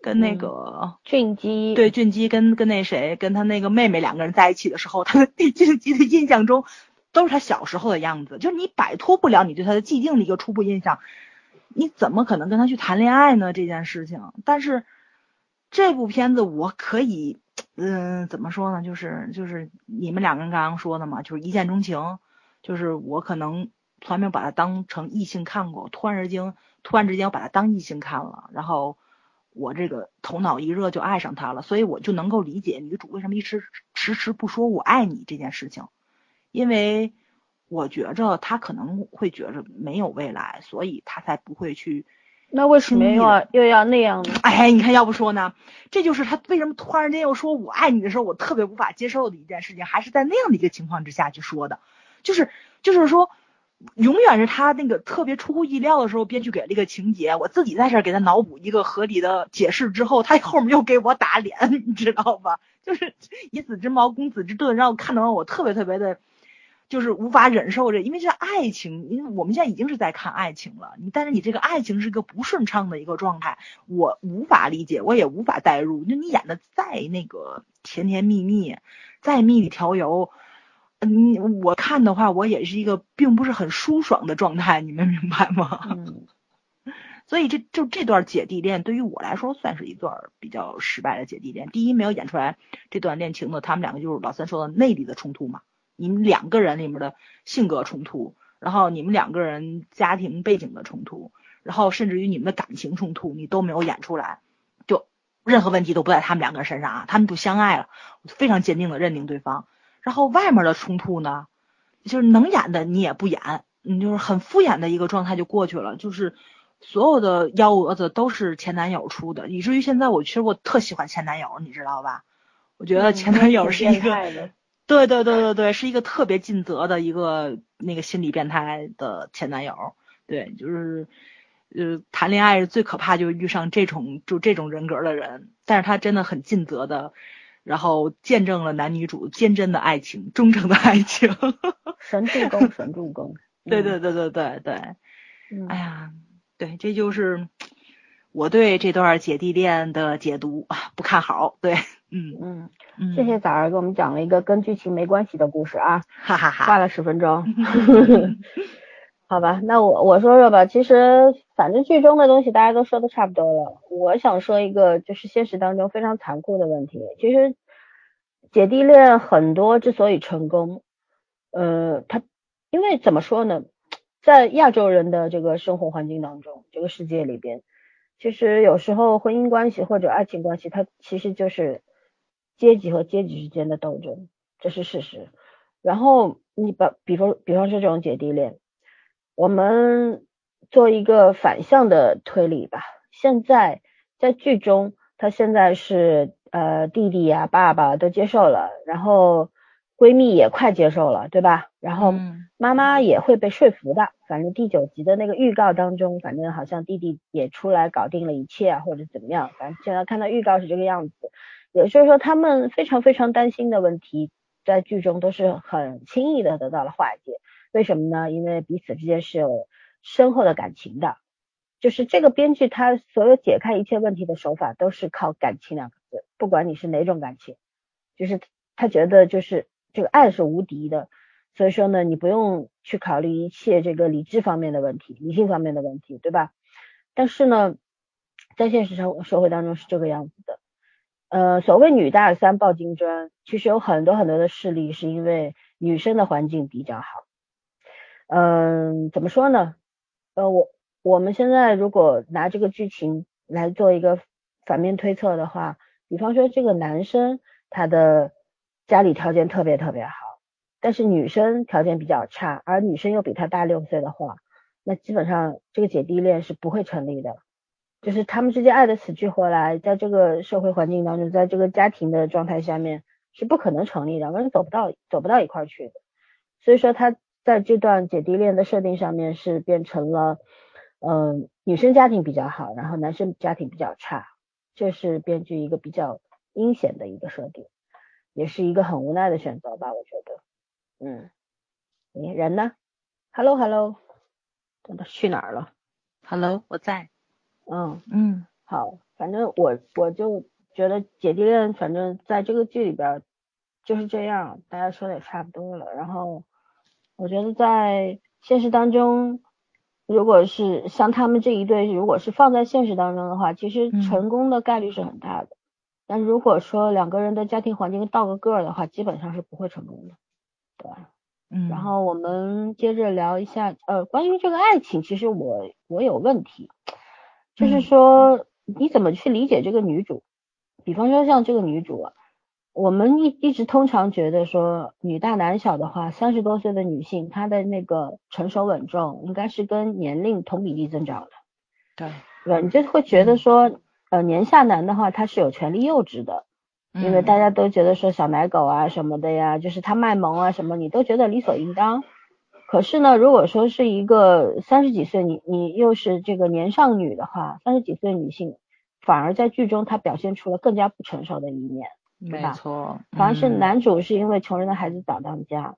跟那个俊基对俊基跟跟那谁跟他那个妹妹两个人在一起的时候，他的 对俊基的印象中都是他小时候的样子，就是你摆脱不了你对他的既定的一个初步印象，你怎么可能跟他去谈恋爱呢？这件事情，但是。这部片子我可以，嗯，怎么说呢？就是就是你们两个人刚刚说的嘛，就是一见钟情，就是我可能从来没有把它当成异性看过，突然之间突然之间我把它当异性看了，然后我这个头脑一热就爱上他了，所以我就能够理解女主为什么一直迟迟不说我爱你这件事情，因为我觉着他可能会觉着没有未来，所以他才不会去。那为什么又要又要那样呢？哎，你看，要不说呢，这就是他为什么突然间又说我爱你的时候，我特别无法接受的一件事情，还是在那样的一个情况之下去说的，就是就是说，永远是他那个特别出乎意料的时候，编剧给了一个情节，我自己在这给他脑补一个合理的解释之后，他后面又给我打脸，你知道吧？就是以子之矛攻子之盾，让我看到我特别特别的。就是无法忍受这，因为这爱情，因为我们现在已经是在看爱情了，你但是你这个爱情是一个不顺畅的一个状态，我无法理解，我也无法代入。就你演的再那个甜甜蜜蜜，再蜜里调油，嗯，我看的话，我也是一个并不是很舒爽的状态，你们明白吗？嗯，所以这就这段姐弟恋对于我来说算是一段比较失败的姐弟恋。第一，没有演出来这段恋情的，他们两个就是老三说的内里的冲突嘛，你们两个人里面的性格冲突，然后你们两个人家庭背景的冲突，然后甚至于你们的感情冲突，你都没有演出来，就任何问题都不在他们两个人身上啊，他们就相爱了，非常坚定的认定对方。然后外面的冲突呢，就是能演的你也不演。你，就是很敷衍的一个状态就过去了，就是所有的幺蛾子都是前男友出的，以至于现在我其实我特喜欢前男友，你知道吧？我觉得前男友是一个，对对对对对，是一个特别尽责的一个那个心理变态的前男友，对，就是呃谈恋爱最可怕就遇上这种就这种人格的人，但是他真的很尽责的。然后见证了男女主坚贞的爱情，忠诚的爱情，神助攻，神助攻。对对对对对对，哎呀，对，这就是我对这段姐弟恋的解读，不看好。对，嗯嗯，谢谢崽儿给我们讲了一个跟剧情没关系的故事啊，哈哈哈，花了十分钟。好吧，那我我说说吧，其实反正剧中的东西大家都说的差不多了，我想说一个就是现实当中非常残酷的问题，其实姐弟恋很多之所以成功，呃，他。因为怎么说呢，在亚洲人的这个生活环境当中，这个世界里边，其实有时候婚姻关系或者爱情关系，它其实就是阶级和阶级之间的斗争，这是事实。然后你把，比方比方说这种姐弟恋，我们做一个反向的推理吧。现在在剧中，他现在是呃弟弟呀、爸爸都接受了，然后。闺蜜也快接受了，对吧？然后妈妈也会被说服的。反正第九集的那个预告当中，反正好像弟弟也出来搞定了一切啊，或者怎么样。反正现在看到预告是这个样子，也就是说他们非常非常担心的问题，在剧中都是很轻易的得到了化解。为什么呢？因为彼此之间是有深厚的感情的。就是这个编剧他所有解开一切问题的手法都是靠感情两个字，不管你是哪种感情，就是他觉得就是。这个爱是无敌的，所以说呢，你不用去考虑一切这个理智方面的问题、理性方面的问题，对吧？但是呢，在现实生社会当中是这个样子的。呃，所谓女大三抱金砖，其实有很多很多的事例是因为女生的环境比较好。嗯，怎么说呢？呃，我我们现在如果拿这个剧情来做一个反面推测的话，比方说这个男生他的。家里条件特别特别好，但是女生条件比较差，而女生又比他大六岁的话，那基本上这个姐弟恋是不会成立的。就是他们之间爱的死去活来，在这个社会环境当中，在这个家庭的状态下面是不可能成立的，两个人走不到走不到一块去的。所以说他在这段姐弟恋的设定上面是变成了，嗯，女生家庭比较好，然后男生家庭比较差，这是编剧一个比较阴险的一个设定。也是一个很无奈的选择吧，我觉得。嗯，你人呢？Hello Hello，等他去哪儿了？Hello，我在。嗯嗯，好，反正我我就觉得姐弟恋，反正在这个剧里边就是这样，大家说的也差不多了。然后我觉得在现实当中，如果是像他们这一对，如果是放在现实当中的话，其实成功的概率是很大的。但如果说两个人的家庭环境倒个个儿的话，基本上是不会成功的，对吧？嗯。然后我们接着聊一下，呃，关于这个爱情，其实我我有问题，就是说你怎么去理解这个女主？比方说像这个女主啊，我们一一直通常觉得说女大男小的话，三十多岁的女性她的那个成熟稳重应该是跟年龄同比例增长的，对，对吧？你就会觉得说。呃，年下男的话，他是有权利幼稚的，因为大家都觉得说小奶狗啊什么的呀，就是他卖萌啊什么，你都觉得理所应当。可是呢，如果说是一个三十几岁，你你又是这个年上女的话，三十几岁女性反而在剧中她表现出了更加不成熟的一面，没错。反而是男主是因为穷人的孩子早当家。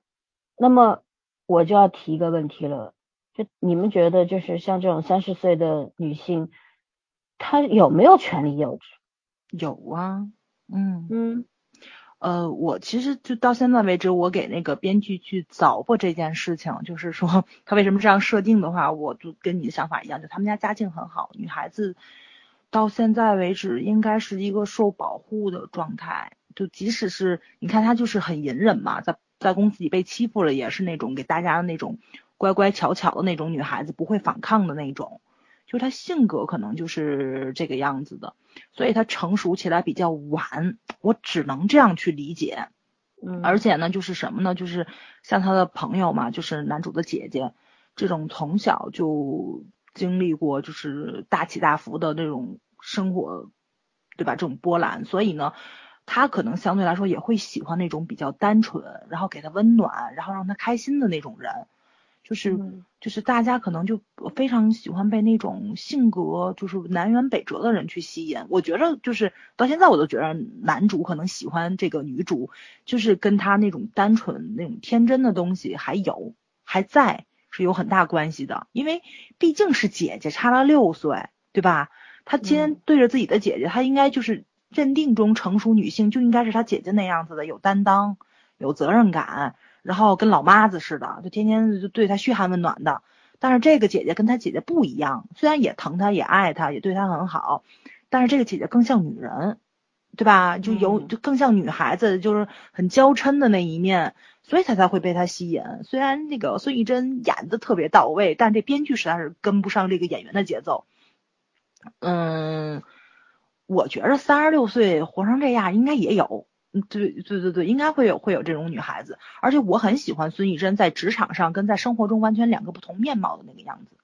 那么我就要提一个问题了，就你们觉得就是像这种三十岁的女性？她有没有权利幼稚？有啊，嗯嗯，呃，我其实就到现在为止，我给那个编剧去找过这件事情，就是说他为什么这样设定的话，我就跟你的想法一样，就他们家家境很好，女孩子到现在为止应该是一个受保护的状态，就即使是你看她就是很隐忍嘛，在在公司里被欺负了，也是那种给大家的那种乖乖巧巧的那种女孩子，不会反抗的那种。就他性格可能就是这个样子的，所以他成熟起来比较晚，我只能这样去理解。嗯，而且呢，就是什么呢？就是像他的朋友嘛，就是男主的姐姐，这种从小就经历过就是大起大伏的那种生活，对吧？这种波澜，所以呢，他可能相对来说也会喜欢那种比较单纯，然后给他温暖，然后让他开心的那种人。就是就是大家可能就非常喜欢被那种性格就是南辕北辙的人去吸引。我觉得就是到现在我都觉得男主可能喜欢这个女主，就是跟他那种单纯那种天真的东西还有还在是有很大关系的。因为毕竟是姐姐差了六岁，对吧？他今天对着自己的姐姐，他应该就是认定中成熟女性就应该是他姐姐那样子的，有担当，有责任感。然后跟老妈子似的，就天天就对她嘘寒问暖的。但是这个姐姐跟她姐姐不一样，虽然也疼她，也爱她，也对她很好，但是这个姐姐更像女人，对吧？就有就更像女孩子，就是很娇嗔的那一面，所以她才会被他吸引。虽然那个孙艺珍演的特别到位，但这编剧实在是跟不上这个演员的节奏。嗯，我觉着三十六岁活成这样，应该也有。嗯，对对对对，应该会有会有这种女孩子，而且我很喜欢孙艺珍在职场上跟在生活中完全两个不同面貌的那个样子，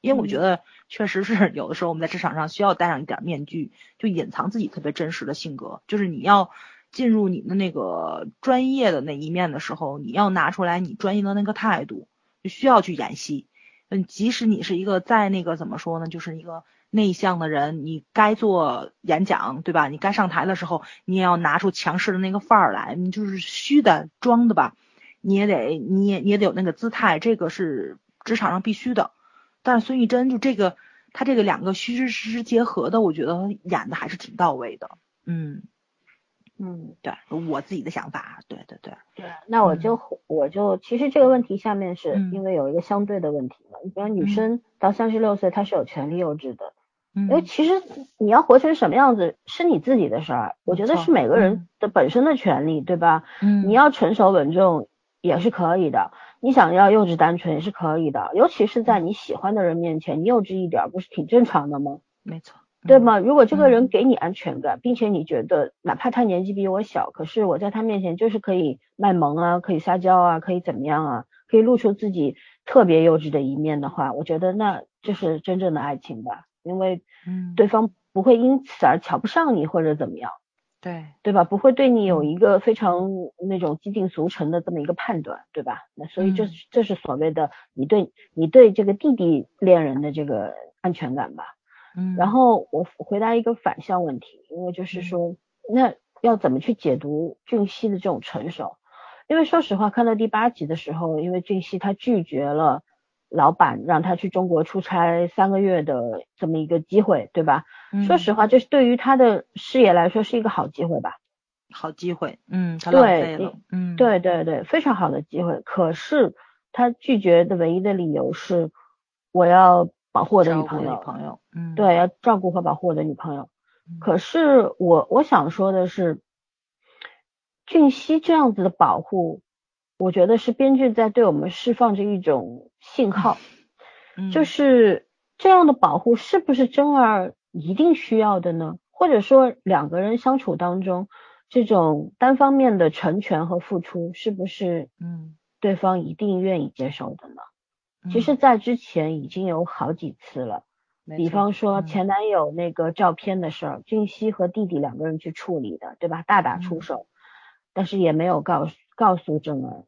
因为我觉得确实是有的时候我们在职场上需要戴上一点面具，就隐藏自己特别真实的性格，就是你要进入你的那个专业的那一面的时候，你要拿出来你专业的那个态度，就需要去演戏，嗯，即使你是一个在那个怎么说呢，就是一个。内向的人，你该做演讲，对吧？你该上台的时候，你也要拿出强势的那个范儿来。你就是虚的、装的吧，你也得，你也你也得有那个姿态，这个是职场上必须的。但是孙艺珍就这个，他这个两个虚实实结合的，我觉得演的还是挺到位的。嗯嗯，对我自己的想法，对对对对。那我就我就其实这个问题下面是因为有一个相对的问题嘛，你比方女生到三十六岁，她是有权利幼稚的。因为其实你要活成什么样子是你自己的事儿，我觉得是每个人的本身的权利，对吧？嗯，你要成熟稳重也是可以的，你想要幼稚单纯也是可以的，尤其是在你喜欢的人面前，你幼稚一点不是挺正常的吗？没错，对吗？如果这个人给你安全感，并且你觉得哪怕他年纪比我小，可是我在他面前就是可以卖萌啊，可以撒娇啊，可以怎么样啊，可以露出自己特别幼稚的一面的话，我觉得那就是真正的爱情吧。因为，嗯，对方不会因此而瞧不上你或者怎么样，对，对吧？不会对你有一个非常那种既定俗成的这么一个判断，对吧？那所以这是这是所谓的你对你对这个弟弟恋人的这个安全感吧。嗯，然后我回答一个反向问题，因为就是说，那要怎么去解读俊熙的这种成熟？因为说实话，看到第八集的时候，因为俊熙他拒绝了。老板让他去中国出差三个月的这么一个机会，对吧？说实话，这是对于他的事业来说是一个好机会吧？好机会，嗯，他浪费了，嗯，对对对，非常好的机会。可是他拒绝的唯一的理由是，我要保护我的女朋友，朋友，嗯，对，要照顾和保护我的女朋友。可是我我想说的是，俊熙这样子的保护。我觉得是编剧在对我们释放着一种信号，就是这样的保护是不是真儿一定需要的呢？或者说两个人相处当中，这种单方面的成全和付出是不是嗯对方一定愿意接受的呢？其实，在之前已经有好几次了，比方说前男友那个照片的事儿，俊熙和弟弟两个人去处理的，对吧？大打出手，但是也没有告诉告诉真儿。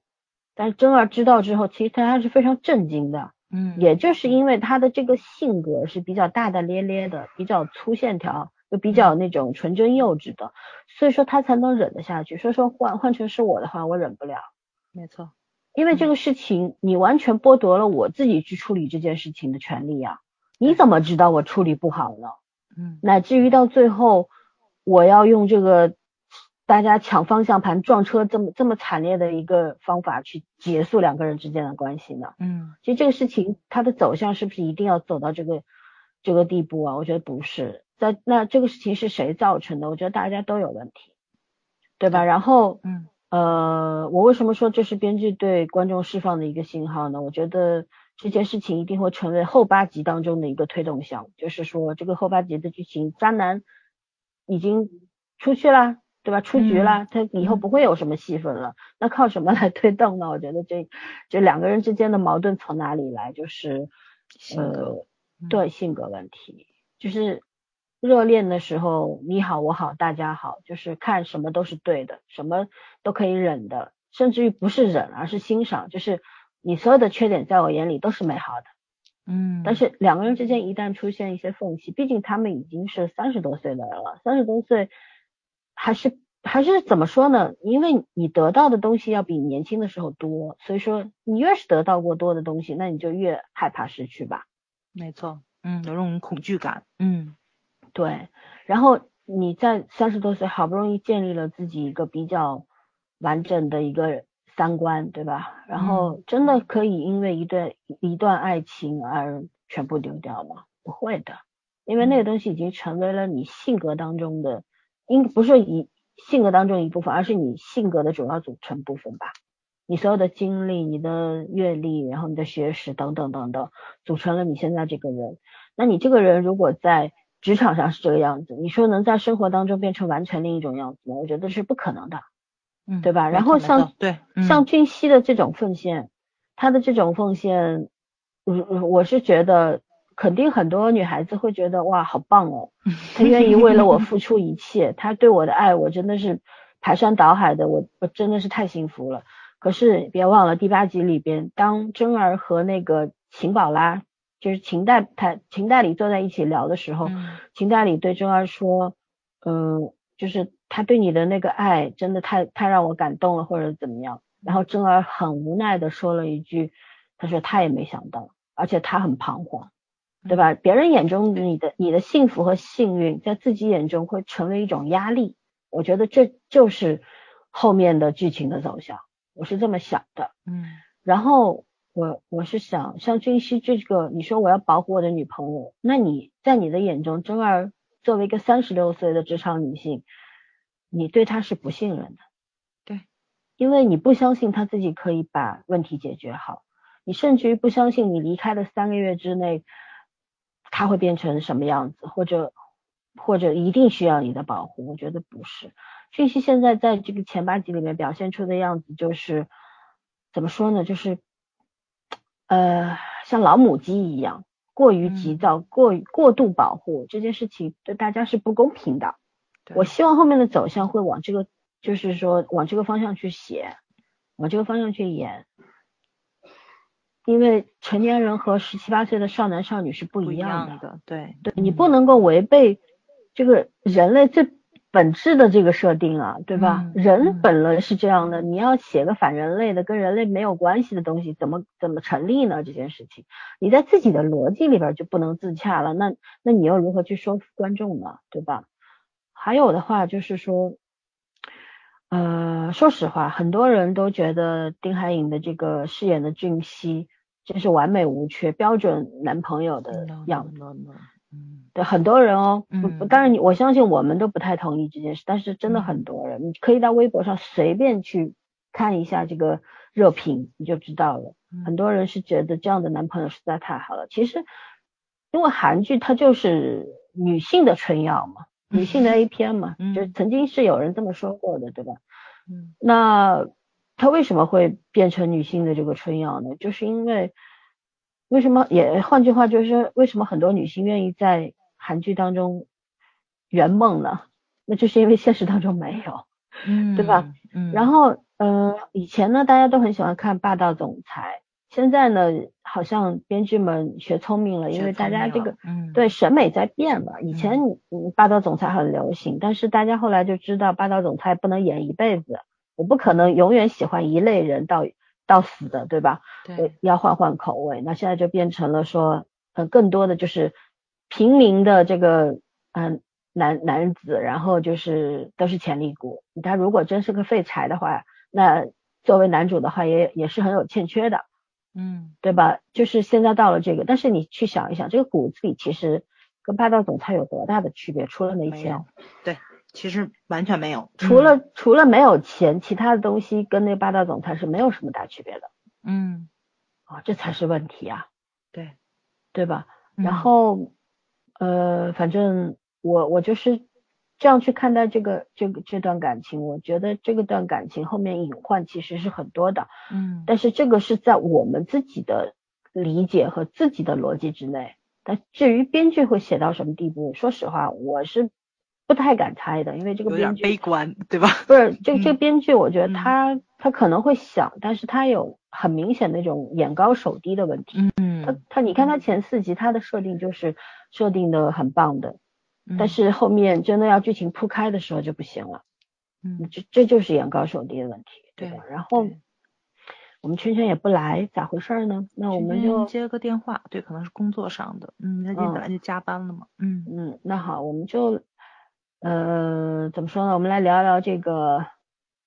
但是真儿知道之后，其实他是非常震惊的，嗯，也就是因为他的这个性格是比较大大咧咧的，比较粗线条，又比较那种纯真幼稚的，所以说他才能忍得下去。所以说换换成是我的话，我忍不了。没错，因为这个事情你完全剥夺了我自己去处理这件事情的权利呀。你怎么知道我处理不好呢？嗯，乃至于到最后，我要用这个大家抢方向盘撞车这么这么惨烈的一个方法去结束两个人之间的关系呢？嗯，其实这个事情它的走向是不是一定要走到这个这个地步啊？我觉得不是。在那这个事情是谁造成的？我觉得大家都有问题，对吧？然后，嗯，呃，我为什么说这是编剧对观众释放的一个信号呢？我觉得这件事情一定会成为后八集当中的一个推动项，就是说这个后八集的剧情，渣男已经出去了。对吧？出局了，他以后不会有什么戏份了。那靠什么来推动呢？我觉得这这两个人之间的矛盾从哪里来？就是呃，对性格问题。就是热恋的时候，你好我好大家好，就是看什么都是对的，什么都可以忍的，甚至于不是忍，而是欣赏。就是你所有的缺点在我眼里都是美好的。嗯。但是两个人之间一旦出现一些缝隙，毕竟他们已经是三十多岁的人了，三十多岁。还是还是怎么说呢？因为你得到的东西要比年轻的时候多，所以说你越是得到过多的东西，那你就越害怕失去吧。没错，嗯，有种恐惧感，嗯，对。然后你在三十多岁好不容易建立了自己一个比较完整的一个三观，对吧？然后真的可以因为一段一段爱情而全部丢掉吗？不会的，因为那个东西已经成为了你性格当中的。应不是以性格当中一部分，而是你性格的主要组成部分吧。你所有的经历、你的阅历，然后你的学识等等等等，组成了你现在这个人。那你这个人如果在职场上是这个样子，你说能在生活当中变成完全另一种样子吗？我觉得是不可能的，嗯，对吧？然后像对像俊熙的这种奉献，他的这种奉献，我我是觉得。肯定很多女孩子会觉得哇，好棒哦，他愿意为了我付出一切，他对我的爱，我真的是排山倒海的，我我真的是太幸福了。可是别忘了第八集里边，当真儿和那个秦宝拉，就是秦代他秦代理坐在一起聊的时候，秦代理对真儿说，嗯，就是他对你的那个爱真的太太让我感动了，或者怎么样。然后真儿很无奈的说了一句，他说他也没想到，而且他很彷徨。对吧？别人眼中你的你的幸福和幸运，在自己眼中会成为一种压力。我觉得这就是后面的剧情的走向，我是这么想的。嗯，然后我我是想，像俊熙这个，你说我要保护我的女朋友，那你在你的眼中，真儿作为一个三十六岁的职场女性，你对她是不信任的。对，因为你不相信她自己可以把问题解决好，你甚至于不相信你离开的三个月之内。他会变成什么样子，或者或者一定需要你的保护？我觉得不是。俊熙现在在这个前八集里面表现出的样子，就是怎么说呢？就是呃，像老母鸡一样，过于急躁，过过度保护这件事情对大家是不公平的。我希望后面的走向会往这个，就是说往这个方向去写，往这个方向去演。因为成年人和十七八岁的少男少女是不一样的，对对，你不能够违背这个人类最本质的这个设定啊，对吧？人本来是这样的，你要写个反人类的、跟人类没有关系的东西，怎么怎么成立呢？这件事情，你在自己的逻辑里边就不能自洽了，那那你又如何去说服观众呢？对吧？还有的话就是说，呃，说实话，很多人都觉得丁海寅的这个饰演的俊熙。就是完美无缺、标准男朋友的样子。嗯，对很多人哦，嗯，当然你我相信我们都不太同意这件事，但是真的很多人，你可以到微博上随便去看一下这个热评，你就知道了。很多人是觉得这样的男朋友实在太好了。其实，因为韩剧它就是女性的春药嘛，女性的 A 片嘛，就是曾经是有人这么说过的，对吧？嗯，那。它为什么会变成女性的这个春药呢？就是因为为什么也换句话就是说，为什么很多女性愿意在韩剧当中圆梦呢？那就是因为现实当中没有，嗯，对吧？嗯。然后，嗯，以前呢，大家都很喜欢看霸道总裁，现在呢，好像编剧们学聪明了，因为大家这个，嗯，对审美在变了。以前霸道总裁很流行，但是大家后来就知道霸道总裁不能演一辈子。我不可能永远喜欢一类人到到死的，对吧？对，要换换口味。那现在就变成了说，呃，更多的就是平民的这个，嗯，男男子，然后就是都是潜力股。他如果真是个废柴的话，那作为男主的话也也是很有欠缺的，嗯，对吧？就是现在到了这个，但是你去想一想，这个骨子里其实跟霸道总裁有多大的区别？除了没钱没，对，其实完全没有，除了除了没有钱，其他的东西跟那霸道总裁是没有什么大区别的。嗯，啊，这才是问题啊，对，对吧？嗯。然后呃，反正我我就是这样去看待这个这个这段感情，我觉得这个段感情后面隐患其实是很多的，嗯，但是这个是在我们自己的理解和自己的逻辑之内。但至于编剧会写到什么地步，说实话，我是不太敢猜的，因为这个有点编剧悲观，对吧？不是这这个嗯编剧，我觉得嗯他、他可能会想，但是他有很明显那种眼高手低的问题。嗯，他他你看他前四集他的设定就是设定的很棒的，嗯但是后面真的要剧情铺开的时候就不行了，嗯，这这就是眼高手低的问题，对对吧？然后我们圈圈也不来，咋回事呢？那我们就天接个电话，对，可能是工作上的，嗯，他今天嗯本来就加班了嘛，嗯嗯，那好，我们就呃怎么说呢？我们来聊聊这个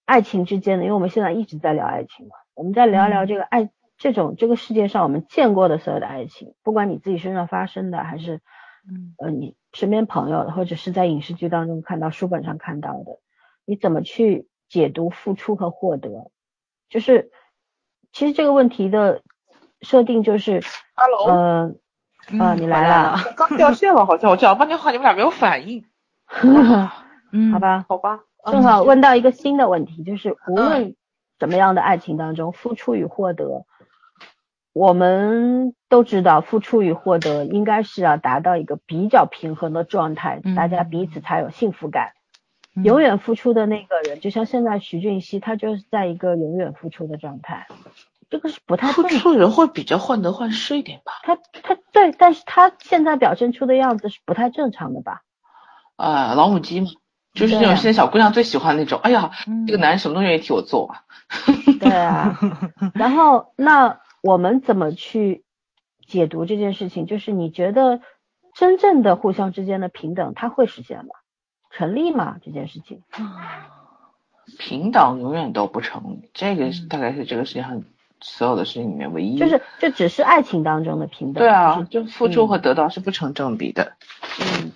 爱情之间的，因为我们现在一直在聊爱情嘛，我们再聊聊嗯。这个爱、这种这个世界上我们见过的所有的爱情，不管你自己身上发生的，还是嗯。呃你身边朋友的，或者是在影视剧当中看到、书本上看到的，你怎么去解读付出和获得？就是其实这个问题的设定就是，Hello，呃啊嗯。你来了，刚掉线了，好像我讲了半天话，你们俩没有反应，嗯，好，吧，好吧？正好问到一个新的问题，就是无嗯论怎么样的爱情当中，付出与获得，我们都知道，付出与获得应该是要达到一个比较平衡的状态，嗯大家彼此才有幸福感。嗯永远付出的那个人，就像现在徐俊熙，他就是在一个永远付出的状态，这个是不太付。出人会比较患得患失一点吧？他他对，但是他现在表现出的样子是不太正常的吧？啊，老母鸡嘛，就是那种现在小姑娘最喜欢那种，哎呀，嗯这个男人什么都愿意替我做啊。对啊，然后那我们怎么去解读这件事情？就是你觉得真正的互相之间的平等，它会实现吗？成立吗？这件事情？平等永远都不成立，这个大概是这个世界上所有的事情里面唯一。就是这只是爱情当中的平等。对啊，就就付出和得到是不成正比的。嗯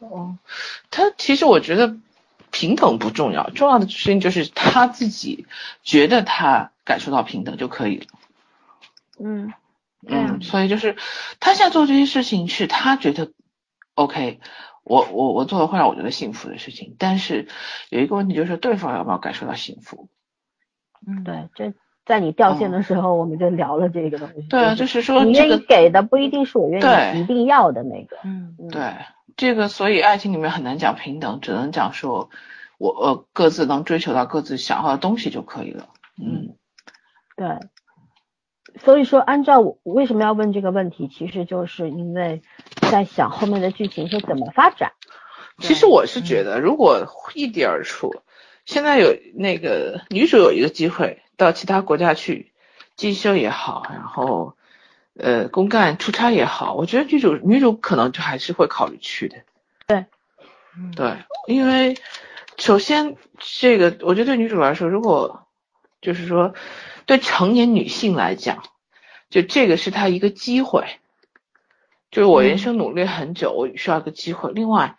哦，他其实我觉得平等不重要，重要的事情就是他自己觉得他感受到平等就可以了。嗯啊嗯，所以就是他现在做这些事情是他觉得 OK，我我我做的会让我觉得幸福的事情，但是有一个问题就是对方要不要感受到幸福？嗯，对，这在你掉线的时候，我们就聊了这个东西。对啊，就就是说你愿意这个给的不一定是我愿对意一定要的那个。嗯嗯，对这个，所以爱情里面很难讲平等，只能讲说我呃各自能追求到各自想要的东西就可以了。嗯对，所以说，按照我为什么要问这个问题，其实就是因为在想后面的剧情是怎么发展。其实我是觉得，如果异地而处，现在有那个女主有一个机会到其他国家去进修也好，然后呃公干出差也好，我觉得女主女主可能就还是会考虑去的。对，对，因为首先这个，我觉得对女主来说，如果就是说对成年女性来讲，就这个是她一个机会，就是我人生努力很久，我需要一个机会。另外，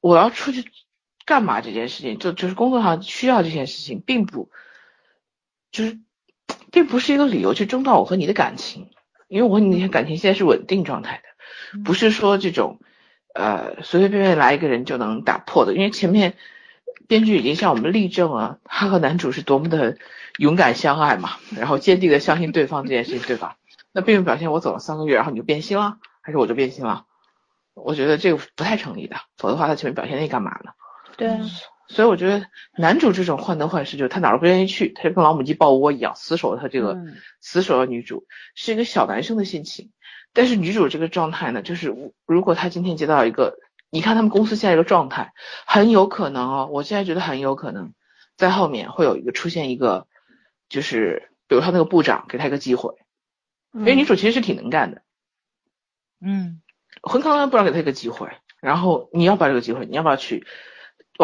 我要出去干嘛这件事情，就就是工作上需要这件事情，并不就是并不是一个理由去中断我和你的感情，因为我和你的感情现在是稳定状态的，不是说这种。呃，随随便便来一个人就能打破的，因为前面编剧已经向我们例证了，他和男主是多么的勇敢相爱嘛，然后坚定的相信对方这件事情，对吧？那并不表现我走了三个月，然后你就变心了，还是我就变心了？我觉得这个不太成立的，否则的话他前面表现那干嘛呢？对啊，所以我觉得男主这种患得患失，就是他哪儿都不愿意去，他就跟老母鸡抱窝一样，死守他这个、嗯死守了女主，是一个小男生的心情。但是女主这个状态呢，就是如果她今天接到一个，你看他们公司现在一个状态，很有可能哦，我现在觉得很有可能，在后面会有一个出现一个，就是比如他那个部长给他一个机会，因为女主其实是挺能干的，嗯很可能部长给他一个机会，然后你要不要这个机会？你要不要去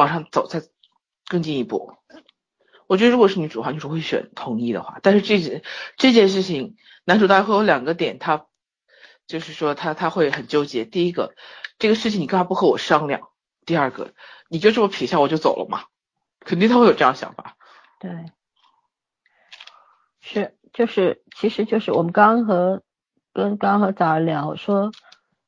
往上走，再更进一步？我觉得如果是女主的话，女主会选同意的话。但是这件这件事情，男主大概会有两个点，他就是说他他会很纠结。第一个，这个事情你干嘛不和我商量？第二个，你就这么撇下我就走了吗？肯定他会有这样想法。对，是就是，其实就是我们刚刚和跟刚刚和早儿聊说，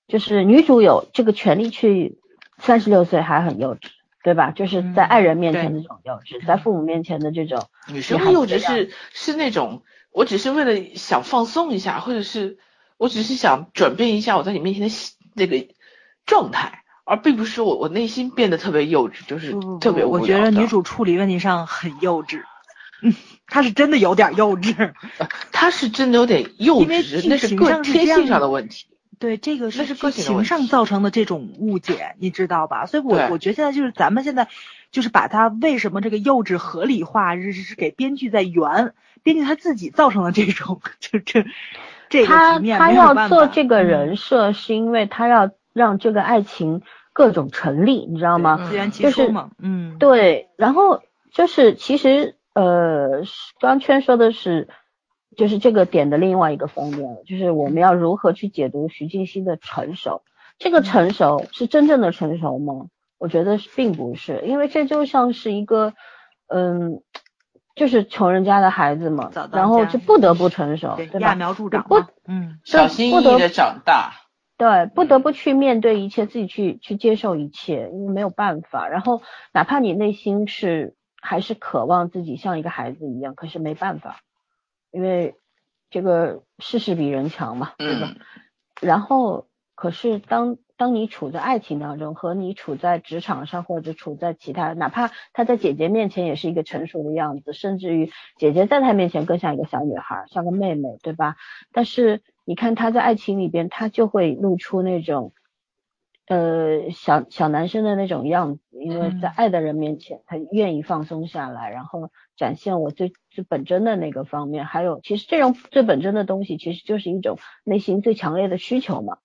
就是女主有这个权利去三十六岁还很幼稚。对吧？就是在爱人面前的这种幼稚，在父母面前的这种女生的幼稚是是那种，我只是为了想放松一下，或者是我只是想转变一下我在你面前的那个状态，而并不是我我内心变得特别幼稚，就是特别。我觉得女主处理问题上很幼稚，嗯，她是真的有点幼稚，她是真的有点幼稚，那是个天性上的问题。对，这个是剧情上造成的这种误解，你知道吧？所以，我我觉得现在就是咱们现在就是把他为什么这个幼稚合理化，是是给编剧在圆，编剧他自己造成的这种，就这这个局面他他要做这个人设，是因为他要让这个爱情各种成立，你知道吗？自圆其说嘛，嗯，对。然后就是其实呃，刚圈说的是。就是这个点的另外一个方面了，就是我们要如何去解读徐静熙的成熟？这个成熟是真正的成熟吗？我觉得并不是，因为这就像是一个，嗯，就是穷人家的孩子嘛，然后就不得不成熟，对吧？揠苗助长，不，嗯，小心翼翼的长大，对，不得不去面对一切，自己去去接受一切，因为没有办法。然后哪怕你内心是还是渴望自己像一个孩子一样，可是没办法。因为这个事事比人强嘛，对吧？然后，可是当当你处在爱情当中，和你处在职场上，或者处在其他，哪怕他在姐姐面前也是一个成熟的样子，甚至于姐姐在他面前更像一个小女孩，像个妹妹，对吧？但是你看他在爱情里边，他就会露出那种。呃，小小男生的那种样子，因为在爱的人面前，他愿意放松下来，然后展现我最最本真的那个方面。还有，其实这种最本真的东西，其实就是一种内心最强烈的需求嘛。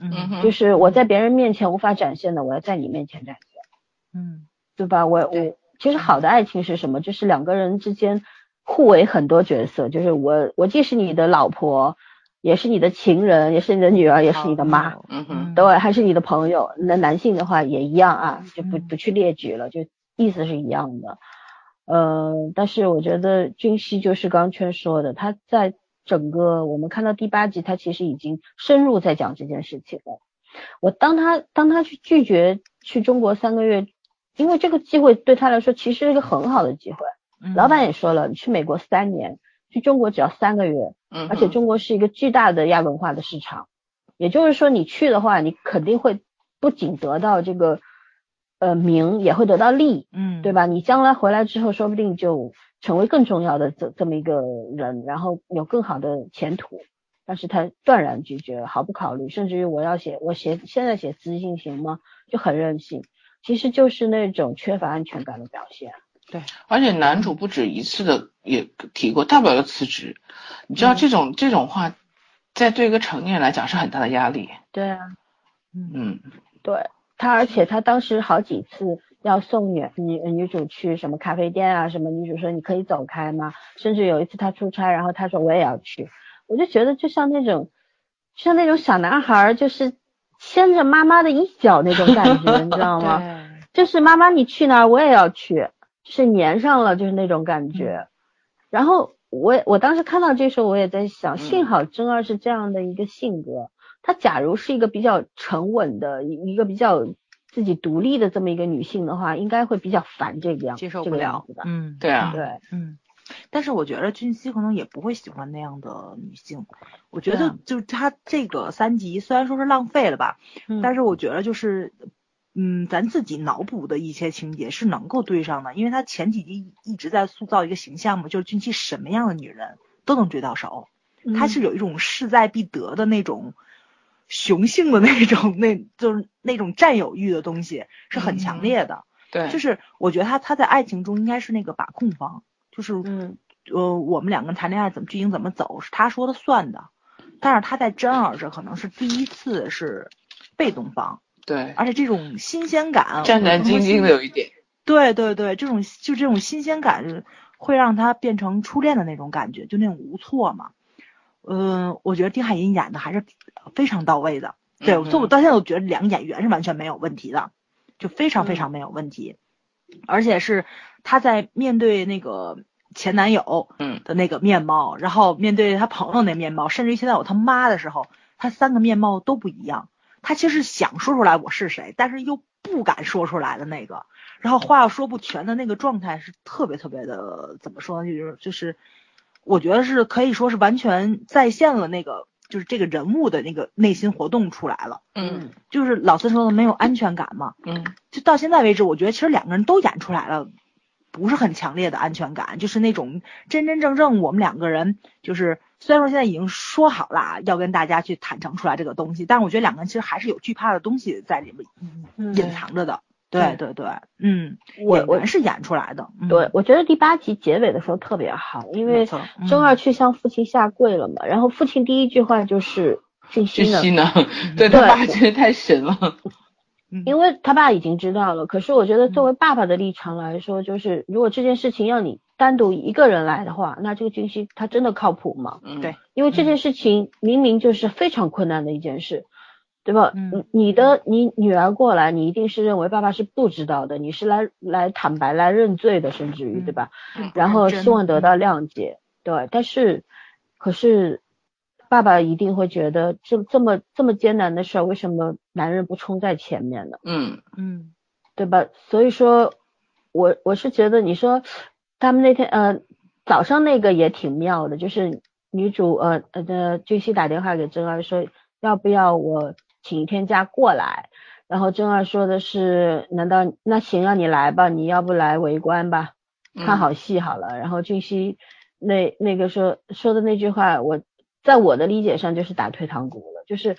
嗯，就是我在别人面前无法展现的，我要在你面前展现。嗯，对吧？我我其实好的爱情是什么？就是两个人之间互为很多角色，就是我我既是你的老婆。也是你的情人，也是你的女儿，也是你的妈，嗯哼，对，还是你的朋友。那男性的话也一样啊，就不不去列举了，就意思是一样的。呃，但是我觉得俊熙就是刚圈说的，他在整个我们看到第八集，他其实已经深入在讲这件事情了。我当他当他去拒绝去中国三个月，因为这个机会对他来说其实是一个很好的机会。老板也说了，你去美国三年。去中国只要三个月，嗯，而且中国是一个巨大的亚文化的市场，也就是说你去的话，你肯定会不仅得到这个呃名，也会得到利，嗯，对吧？你将来回来之后，说不定就成为更重要的这这么一个人，然后有更好的前途。但是他断然拒绝，毫不考虑，甚至于我要写我写现在写私信行吗？就很任性，其实就是那种缺乏安全感的表现。对，而且男主不止一次的也提过，大不了就辞职。你知道这种这种话，在对一个成年人来讲是很大的压力。对啊，嗯，对他，而且他当时好几次要送女女女主去什么咖啡店啊，什么女主说你可以走开吗？甚至有一次他出差，然后他说我也要去，我就觉得就像那种像那种小男孩，就是牵着妈妈的衣角那种感觉，你知道吗？就是妈妈你去哪儿我也要去。就是粘上了，就是那种感觉。然后我我当时看到这时候，我也在想，幸好真儿是这样的一个性格。她假如是一个比较沉稳的一一个比较自己独立的这么一个女性的话，应该会比较烦这个样，接受不了的。嗯，对啊，对，嗯。但是我觉得俊熙可能也不会喜欢那样的女性。我觉得就是他这个三集虽然说是浪费了吧，但是我觉得就是。嗯，咱自己脑补的一些情节是能够对上的，因为他前几集一直在塑造一个形象嘛，就是俊熙什么样的女人都能追到手，他是有一种势在必得的那种雄性的那种，那就是那种占有欲的东西是很强烈的。对，就是我觉得他他在爱情中应该是那个把控方，就是嗯呃我们两个人谈恋爱怎么剧情怎么走是他说的算的，但是他在真儿这可能是第一次是被动方。对，而且这种新鲜感，战战兢兢的有一点。对对对，这种就这种新鲜感会让他变成初恋的那种感觉，就那种无措嘛。嗯，我觉得丁海寅演的还是非常到位的。对，所以我到现在我觉得两个演员是完全没有问题的，就非常非常没有问题。而且是他在面对那个前男友嗯的那个面貌，然后面对他朋友那面貌，甚至于现在有他妈的时候，他三个面貌都不一样。他其实想说出来我是谁，但是又不敢说出来的那个，然后话又说不全的那个状态是特别特别的，怎么说呢？就是就是，我觉得是可以说是完全再现了那个就是这个人物的那个内心活动出来了。嗯，就是老孙说的没有安全感嘛。嗯，就到现在为止，我觉得其实两个人都演出来了。不是很强烈的安全感，就是那种真真正正我们两个人，就是虽然说现在已经说好了要跟大家去坦诚出来这个东西，但是我觉得两个人其实还是有惧怕的东西在里面隐藏着的。对对对，嗯，我我是演出来的。对，我觉得第八集结尾的时候特别好，因为周二去向父亲下跪了嘛，然后父亲第一句话就是俊熙呢，对他爸真的太神了。因为他爸已经知道了，可是我觉得作为爸爸的立场来说，就是如果这件事情要你单独一个人来的话，那这个俊熙他真的靠谱吗？对，因为这件事情明明就是非常困难的一件事，对吧？嗯，你的你女儿过来，你一定是认为爸爸是不知道的，你是来来坦白来认罪的，甚至于对吧？然后希望得到谅解，对，但是可是。爸爸一定会觉得这这么这么艰难的事儿，为什么男人不冲在前面呢？嗯嗯，对吧？所以说，我我是觉得你说他们那天呃早上那个也挺妙的，就是女主呃呃俊熙打电话给真儿说要不要我请一天假过来，然后正二说的是难道那行让你来吧，你要不来围观吧，看好戏好了。然后俊熙那那个说说的那句话我。在我的理解上，就是打退堂鼓了。就是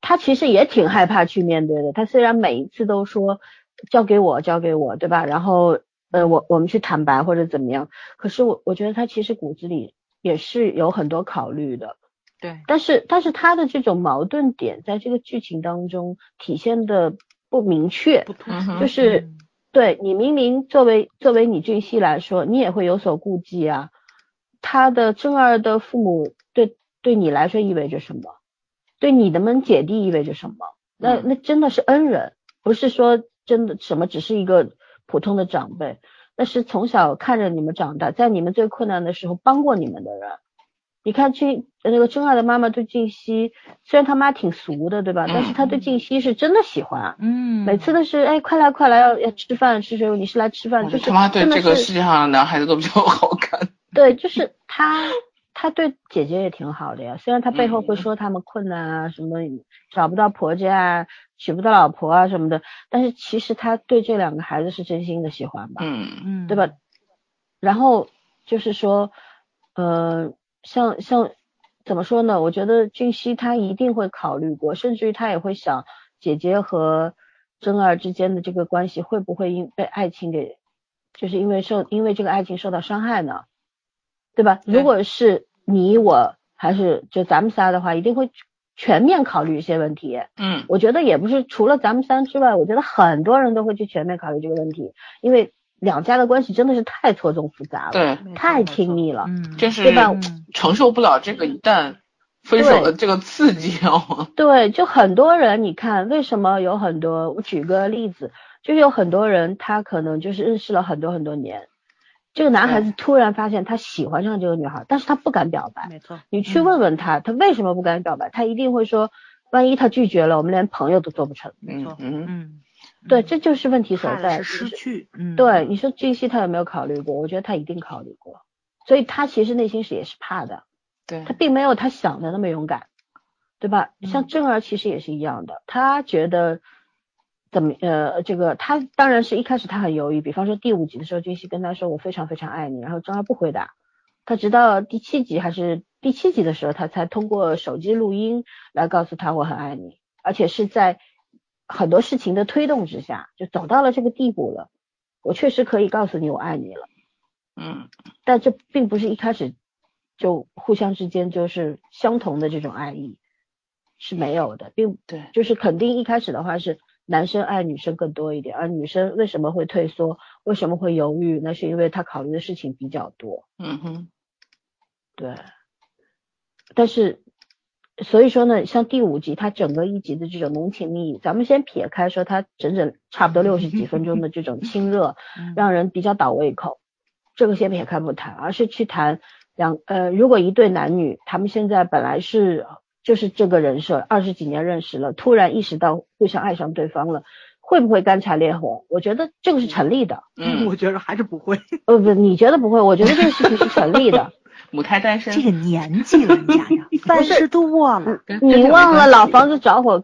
他其实也挺害怕去面对的。他虽然每一次都说交给我，交给我，对吧？然后呃，我我们去坦白或者怎么样。可是我我觉得他其实骨子里也是有很多考虑的。对。但是但是他的这种矛盾点在这个剧情当中体现的不明确，就是对你明明作为作为你俊熙来说，你也会有所顾忌啊。他的正二的父母对。对你来说意味着什么？对你的们姐弟意味着什么？那那真的是恩人，不是说真的什么，只是一个普通的长辈。那是从小看着你们长大，在你们最困难的时候帮过你们的人。你看俊那个真爱的妈妈对静熙，虽然他妈挺俗的，对吧？但是他对静熙是真的喜欢。嗯。每次都是哎，快来快来，要要吃饭吃水果，你是来吃饭。就是他妈对这个世界上的男孩子都比较好看。对，就是他。他对姐姐也挺好的呀，虽然他背后会说他们困难啊，什么找不到婆家啊，娶不到老婆啊什么的，但是其实他对这两个孩子是真心的喜欢吧，嗯嗯，对吧？然后就是说，呃，像像怎么说呢？我觉得俊熙他一定会考虑过，甚至于他也会想姐姐和真儿之间的这个关系会不会因被爱情给，就是因为受因为这个爱情受到伤害呢？对吧？如果是你我还是就咱们仨的话，一定会全面考虑一些问题。嗯，我觉得也不是除了咱们仨之外，我觉得很多人都会去全面考虑这个问题，因为两家的关系真的是太错综复杂了，对，太亲密了，嗯，就是对吧？承受不了这个一旦分手的这个刺激哦。对，就很多人，你看为什么有很多？我举个例子，就是有很多人他可能就是认识了很多很多年。这个男孩子突然发现他喜欢上这个女孩，但是他不敢表白。没错，你去问问他，他为什么不敢表白？他一定会说，万一他拒绝了，我们连朋友都做不成。没错，嗯嗯，对，这就是问题所在。失去。嗯，对，你说俊熙他有没有考虑过？我觉得他一定考虑过，所以他其实内心是也是怕的。对，他并没有他想的那么勇敢，对吧？像正儿其实也是一样的，他觉得。怎么呃，这个他当然是一开始他很犹豫，比方说第五集的时候，君熙跟他说我非常非常爱你，然后郑儿不回答，他直到第七集还是第七集的时候，他才通过手机录音来告诉他我很爱你，而且是在很多事情的推动之下，就走到了这个地步了，我确实可以告诉你我爱你了，嗯，但这并不是一开始就互相之间就是相同的这种爱意。是没有的，并对，就是肯定一开始的话是男生爱女生更多一点，而女生为什么会退缩，为什么会犹豫，那是因为她考虑的事情比较多。嗯哼，对，但是所以说呢，像第五集它整个一集的这种浓情蜜意，咱们先撇开说它整整差不多六十几分钟的这种亲热，让人比较倒胃口，这个先撇开不谈，而是去谈两呃，如果一对男女他们现在本来是就是这个人设，二十几年认识了，突然意识到互相爱上对方了。会不会干柴烈火？我觉得这个是成立的。嗯，我觉得还是不会。呃，不，你觉得不会？我觉得这个事情是成立的。母胎单身，这个年纪了，家呀，三十多了，你忘了老房子着火，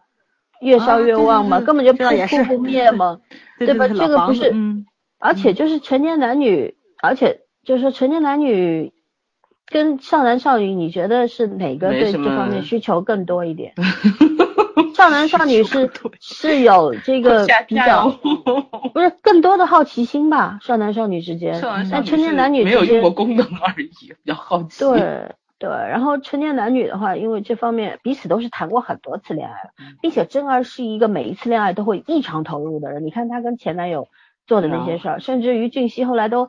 越烧越旺吗？根本就扑扑不灭吗？对吧？这个不是，而且就是成年男女，而且就是说成年男女跟少男少女，你觉得是哪个对这方面需求更多一点？少男少女是是有这个比较，不是更多的好奇心吧？少男少女之间，但成年男女没有用过功能而已，比较好奇。对对，然后成年男女的话，因为这方面彼此都是谈过很多次恋爱了，并且真儿是一个每一次恋爱都会异常投入的人。你看她跟前男友做的那些事儿，甚至于俊熙后来都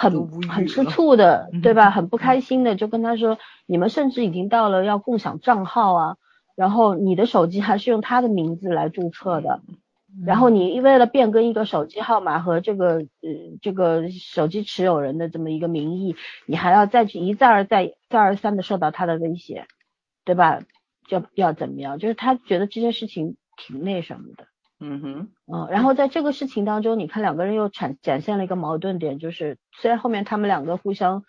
很很吃醋的，对吧？很不开心的，就跟他说：“你们甚至已经到了要共享账号啊。”然后你的手机还是用他的名字来注册的，然后你为了变更一个手机号码和这个呃这个手机持有人的这么一个名义，你还要再去一再而再再而三的受到他的威胁，对吧？就要怎么样？就是他觉得这件事情挺那什么的，嗯哼，嗯，然后在这个事情当中，你看两个人又产展现了一个矛盾点，就是虽然后面他们两个互相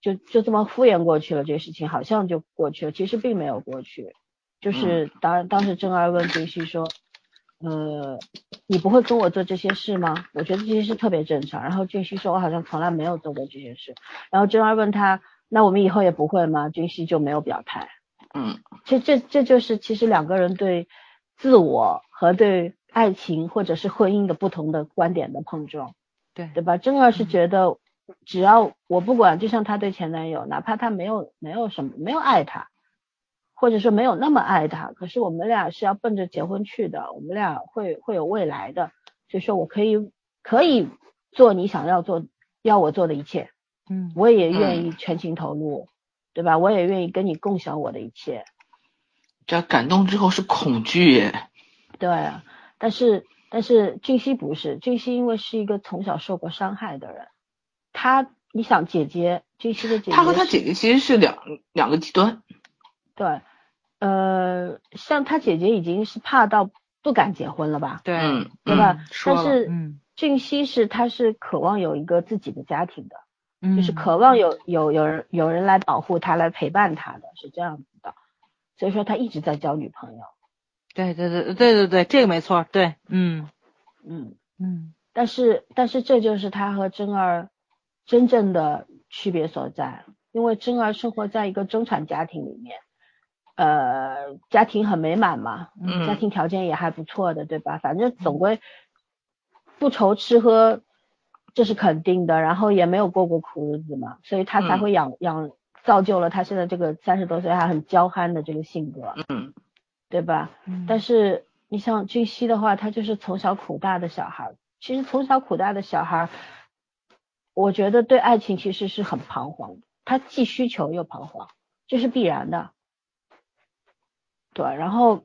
就就这么敷衍过去了，这个事情好像就过去了，其实并没有过去。就是当当时真儿问俊熙说，呃，你不会跟我做这些事吗？我觉得这些事特别正常。然后俊熙说，我好像从来没有做过这些事。然后真儿问他，那我们以后也不会吗？俊熙就没有表态。嗯，这这这就是其实两个人对自我和对爱情或者是婚姻的不同的观点的碰撞。对，对吧？真二是觉得，只要我不管，就像她对前男友，哪怕他没有没有什么没有爱他。或者说没有那么爱他，可是我们俩是要奔着结婚去的，我们俩会会有未来的，所以说我可以可以做你想要做要我做的一切，嗯，我也愿意全情投入，对吧？我也愿意跟你共享我的一切。这感动之后是恐惧耶。对，但是但是俊熙不是，俊熙因为是一个从小受过伤害的人，他你想姐姐俊熙的姐姐，他和他姐姐其实是两两个极端，对。呃，像他姐姐已经是怕到不敢结婚了吧？对，对吧？但是俊熙是他是渴望有一个自己的家庭的，就是渴望有有有人有人来保护他，来陪伴他的是这样子的，所以说他一直在交女朋友。对对对对对对，这个没错，对，嗯嗯嗯。但是但是这就是他和真儿真正的区别所在，因为真儿生活在一个中产家庭里面。呃，家庭很美满嘛，家庭条件也还不错的，对吧？反正总归不愁吃喝，这是肯定的。然后也没有过过苦日子嘛，所以他才会养养造就了他现在这个三十多岁还很娇憨的这个性格，嗯，对吧？但是你像俊熙的话，他就是从小苦大的小孩，其实从小苦大的小孩，我觉得对爱情其实是很彷徨的，他既需求又彷徨，这是必然的。对，然后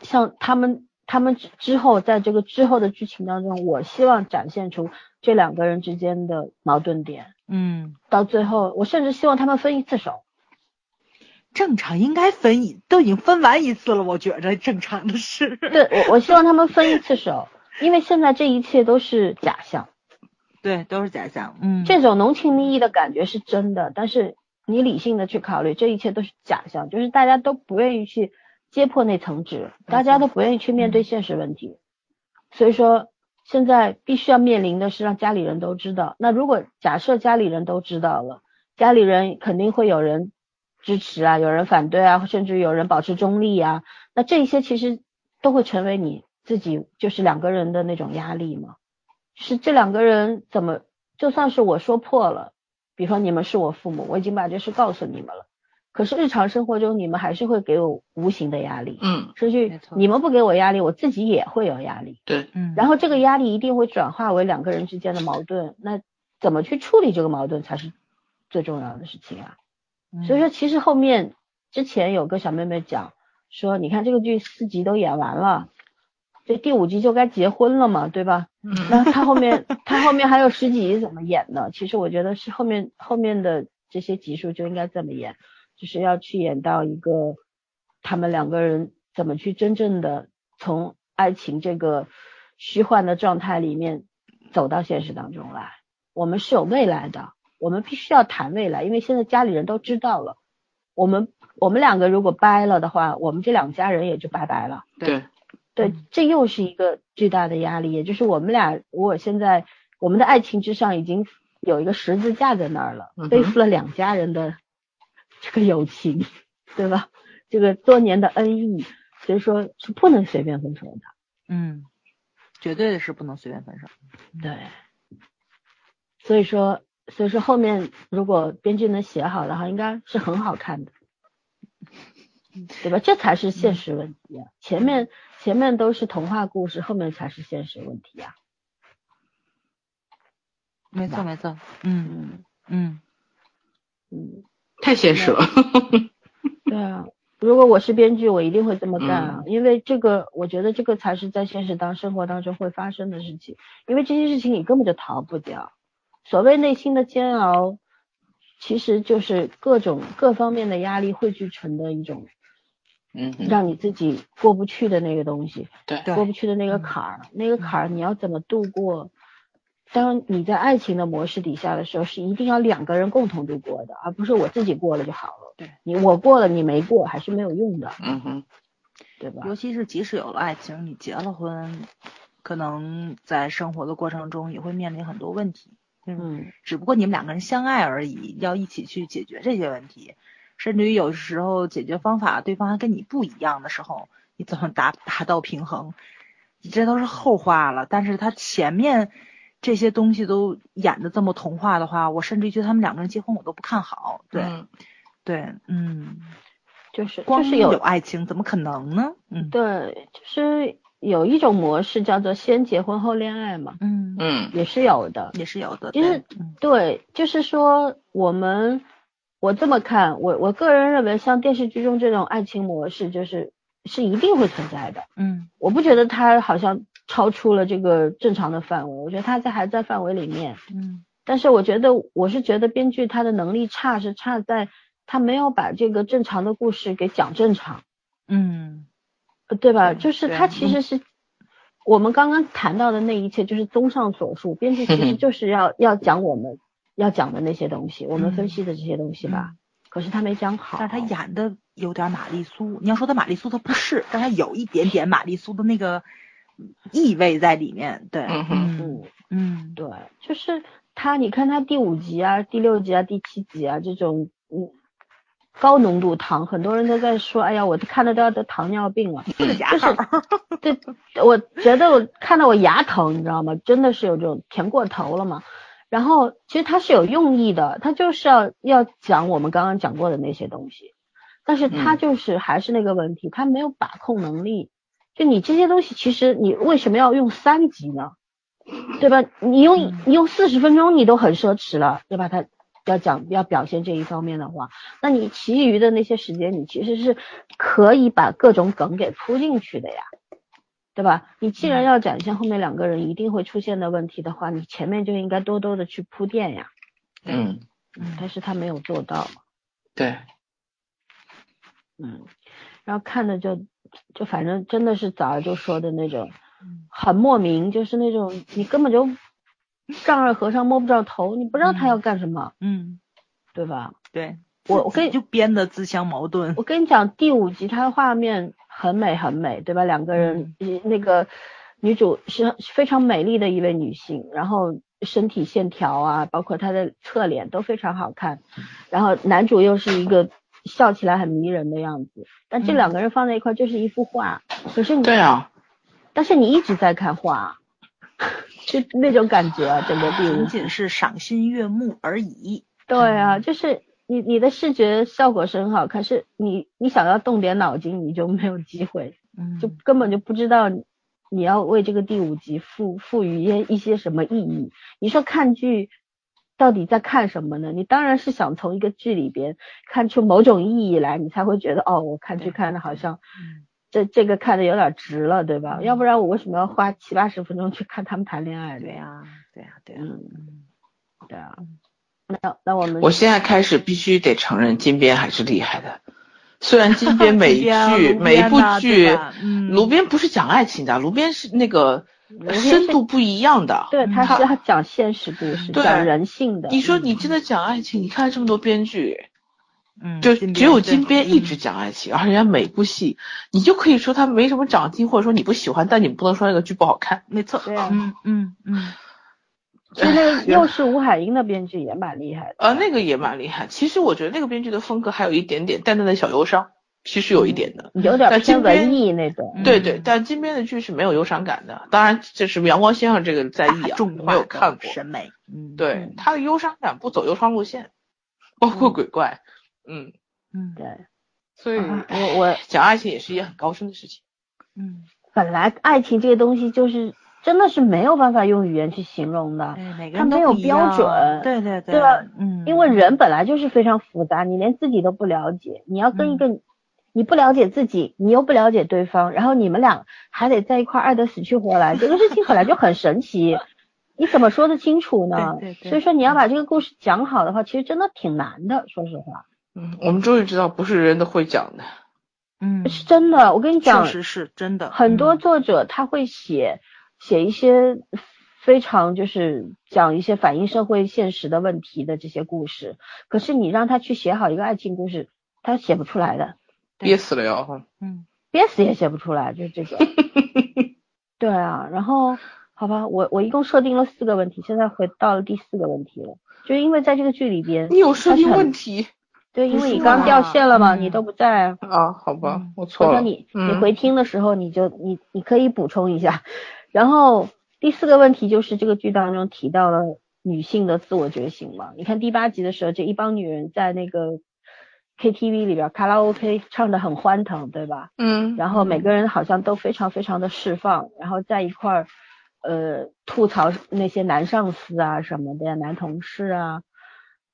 像他们，他们之后在这个之后的剧情当中，我希望展现出这两个人之间的矛盾点。嗯，到最后，我甚至希望他们分一次手。正常应该分一，都已经分完一次了，我觉着正常的事。对，我我希望他们分一次手，因为现在这一切都是假象。对，都是假象。嗯，这种浓情蜜意的感觉是真的，但是。你理性的去考虑，这一切都是假象，就是大家都不愿意去揭破那层纸，大家都不愿意去面对现实问题，所以说现在必须要面临的是让家里人都知道。那如果假设家里人都知道了，家里人肯定会有人支持啊，有人反对啊，甚至有人保持中立啊，那这些其实都会成为你自己就是两个人的那种压力嘛。是这两个人怎么，就算是我说破了。比如说你们是我父母，我已经把这事告诉你们了，可是日常生活中你们还是会给我无形的压力，嗯，甚至没错你们不给我压力，我自己也会有压力。对，嗯，然后这个压力一定会转化为两个人之间的矛盾，那怎么去处理这个矛盾才是最重要的事情啊。嗯所以说，其实后面之前有个小妹妹讲说，你看这个剧四集都演完了，这第五集就该结婚了嘛，对吧？嗯 那他后面他后面还有十几集怎么演呢？其实我觉得是后面后面的这些集数就应该这么演，就是要去演到一个他们两个人怎么去真正的从爱情这个虚幻的状态里面走到现实当中来。我们是有未来的，我们必须要谈未来，因为现在家里人都知道了，我们我们两个如果掰了的话，我们这两家人也就拜拜了。对，对嗯，这又是一个巨大的压力，也就是我们俩，我现在我们的爱情之上已经有一个十字架在那儿了背负了两家人的这个友情，对吧？这个多年的恩义，所以说是不能随便分手的。嗯，绝对是不能随便分手。对，所以说，所以说后面如果编剧能写好的话，应该是很好看的，对吧？这才是现实问题啊！前面前面都是童话故事，后面才是现实问题啊！没错没错，嗯嗯嗯嗯，太现实了。对啊，如果我是编剧，我一定会这么干啊，嗯因为这个，我觉得这个才是在现实当生活当中会发生的事情，因为这些事情你根本就逃不掉。所谓内心的煎熬，其实就是各种各方面的压力汇聚成的一种嗯，让你自己过不去的那个东西，对，对过不去的那个坎儿，那个坎儿你要怎么度过？当你在爱情的模式底下的时候，是一定要两个人共同度过的，而不是我自己过了就好了。对你我过了，你没过，还是没有用的，嗯哼，对吧？尤其是即使有了爱情，你结了婚，可能在生活的过程中也会面临很多问题。嗯，嗯，只不过你们两个人相爱而已，要一起去解决这些问题。甚至于有时候解决方法对方还跟你不一样的时候，你怎么达达到平衡？这都是后话了。但是他前面这些东西都演的这么童话的话，我甚至于觉得他们两个人结婚我都不看好。对、嗯对，嗯，就是光是有爱情怎么可能呢？嗯对，就是有一种模式叫做先结婚后恋爱嘛，嗯嗯也是有的。也是有的。其实对就是说我们我这么看，我我个人认为，像电视剧中这种爱情模式，就是是一定会存在的。嗯我不觉得它好像超出了这个正常的范围，我觉得它在还在范围里面。嗯但是我觉得我是觉得编剧他的能力差是差在他没有把这个正常的故事给讲正常，嗯呃对吧？就是对他其实是我们刚刚谈到的那一切，就是综上所述，编剧其实 就是要要讲我们要讲的那些东西，我们分析的这些东西吧。可是他没讲好，但是他演的有点玛丽苏。你要说他玛丽苏，他不是，但他有一点点玛丽苏的那个意味在里面。对，嗯嗯嗯，嗯对，就是他，你看他第五集啊、第六集啊、第七集啊这种，嗯，高浓度糖，很多人都在说，哎呀，我看了都要得糖尿病了。牙就是号，对，我觉得我看到我牙疼，你知道吗？真的是有这种甜过头了嘛。然后其实他是有用意的，他就是要要讲我们刚刚讲过的那些东西，但是他嗯就是还是那个问题，他没有把控能力。就你这些东西，其实你为什么要用三级呢？对吧？你用嗯你用四十分钟你都很奢侈了，对吧？他要讲要表现这一方面的话，那你其余的那些时间，你其实是可以把各种梗给铺进去的呀，对吧？你既然要展现后面两个人一定会出现的问题的话，你前面就应该多多的去铺垫呀。嗯，嗯但是他没有做到，对，嗯，然后看的就就反正真的是早就说的那种嗯。很莫名，就是那种你根本就 丈二和尚摸不着头，你不知道他要干什么，嗯，对吧？对，我我跟你就编的自相矛盾。我跟你讲，第五集它的画面很美很美，对吧？两个人，呃那个女主是非常美丽的一位女性，然后身体线条啊，包括她的侧脸都非常好看，然后男主又是一个笑起来很迷人的样子，但这嗯。两个人放在一块就是一幅画，可是你对啊，但是你一直在看画，就那种感觉啊，整个第五集。仅仅是赏心悦目而已。对啊，就是你你的视觉效果是很好，可是你你想要动点脑筋，你就没有机会，嗯，就根本就不知道你要为这个第五集赋赋予一些一些什么意义。你说看剧到底在看什么呢？你当然是想从一个剧里边看出某种意义来，你才会觉得哦，我看剧看的好像嗯这这个看的有点值了，对吧？嗯要不然我为什么要花七八十分钟去看他们谈恋爱呢？对呀，对呀，对呀，对啊，那那我们我现在开始必须得承认金边还是厉害的。虽然金边 每一剧卢每一部剧，嗯卢边不是讲爱情的，卢边是那个深度不一样的。对，他他是他讲现实故事，讲人性的。你说你真的讲爱情，你看这么多编剧，嗯，就金只有金边一嗯直讲爱情，而人家每部戏，你就可以说他没什么长进，或者说你不喜欢，但你不能说那个剧不好看。没错，对啊嗯嗯嗯，其实那个又是吴海英的编剧也蛮厉害的。呃，那个也蛮厉害。其实我觉得那个编剧的风格还有一点点淡淡的小忧伤，其实有一点的。有点但金边偏文艺那种。对对，但金边的剧是没有忧伤感的。当然，这是阳光先生这个在意啊，没有看过。审美，嗯，对嗯，他的忧伤感不走忧伤路线，包括鬼怪，嗯，嗯对，所以啊我我讲爱情也是一件很高深的事情。嗯，本来爱情这个东西就是真的是没有办法用语言去形容的，对，每个它没有标准对对对吧？嗯，因为人本来就是非常复杂，你连自己都不了解，你要跟一个你不了解自己，你又不了解对方，然后你们俩还得在一块爱得死去活来，这个事情本来就很神奇，你怎么说得清楚呢？对对对所以说你要把这个故事讲好的话，其实真的挺难的，说实话，嗯，我们终于知道不是人都会讲的。嗯，是真的。我跟你讲确，实是真的，很多嗯作者他会写写一些非常就是讲一些反映社会现实的问题的这些故事，可是你让他去写好一个爱情故事，他写不出来的，憋死了要！嗯憋死也写不出来，就是这个。对啊，然后好吧，我我一共设定了四个问题，现在回到了第四个问题了，就是因为在这个剧里边，你有设定问题对，因为你刚掉线了嘛，嗯你都不在啊。啊？好吧嗯，我错了。或者你你嗯回听的时候，你就你你可以补充一下。然后第四个问题就是这个剧当中提到了女性的自我觉醒嘛。你看第八集的时候，这一帮女人在那个 KTV 里边卡拉 OK 唱的很欢腾，对吧？嗯，然后每个人好像都非常非常的释放，然后在一块儿呃吐槽那些男上司啊什么的呀，男同事啊。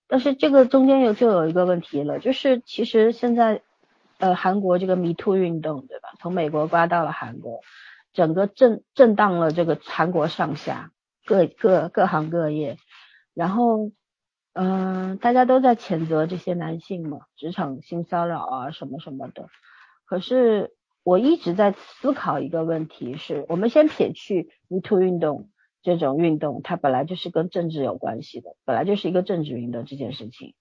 但是这个中间有就有一个问题了，就是其实现在呃韩国这个 Me Too 运动对吧？从美国刮到了韩国，整个震震荡了这个韩国上下各各各行各业，然后嗯、大家都在谴责这些男性嘛，职场性骚扰啊什么什么的。可是我一直在思考一个问题是，我们先撇去 Me Too 运动这种运动，它本来就是跟政治有关系的，本来就是一个政治运动这件事情。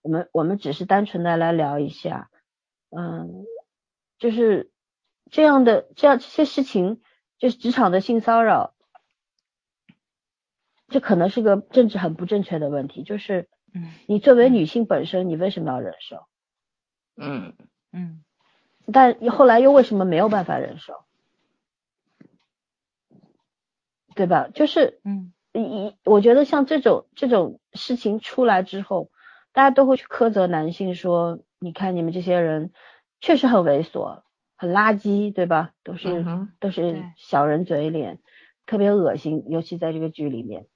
我们我们只是单纯的来聊一下，嗯，就是这样的这样这些事情，就是职场的性骚扰，这可能是个政治很不正确的问题，就是嗯你作为女性本身，你为什么要忍受？嗯嗯但后来又为什么没有办法忍受？对吧？就是嗯一，我觉得像这种这种事情出来之后，大家都会去苛责男性说，你看你们这些人确实很猥琐，很垃圾，对吧？都是、嗯都是小人嘴脸，特别恶心，尤其在这个剧里面。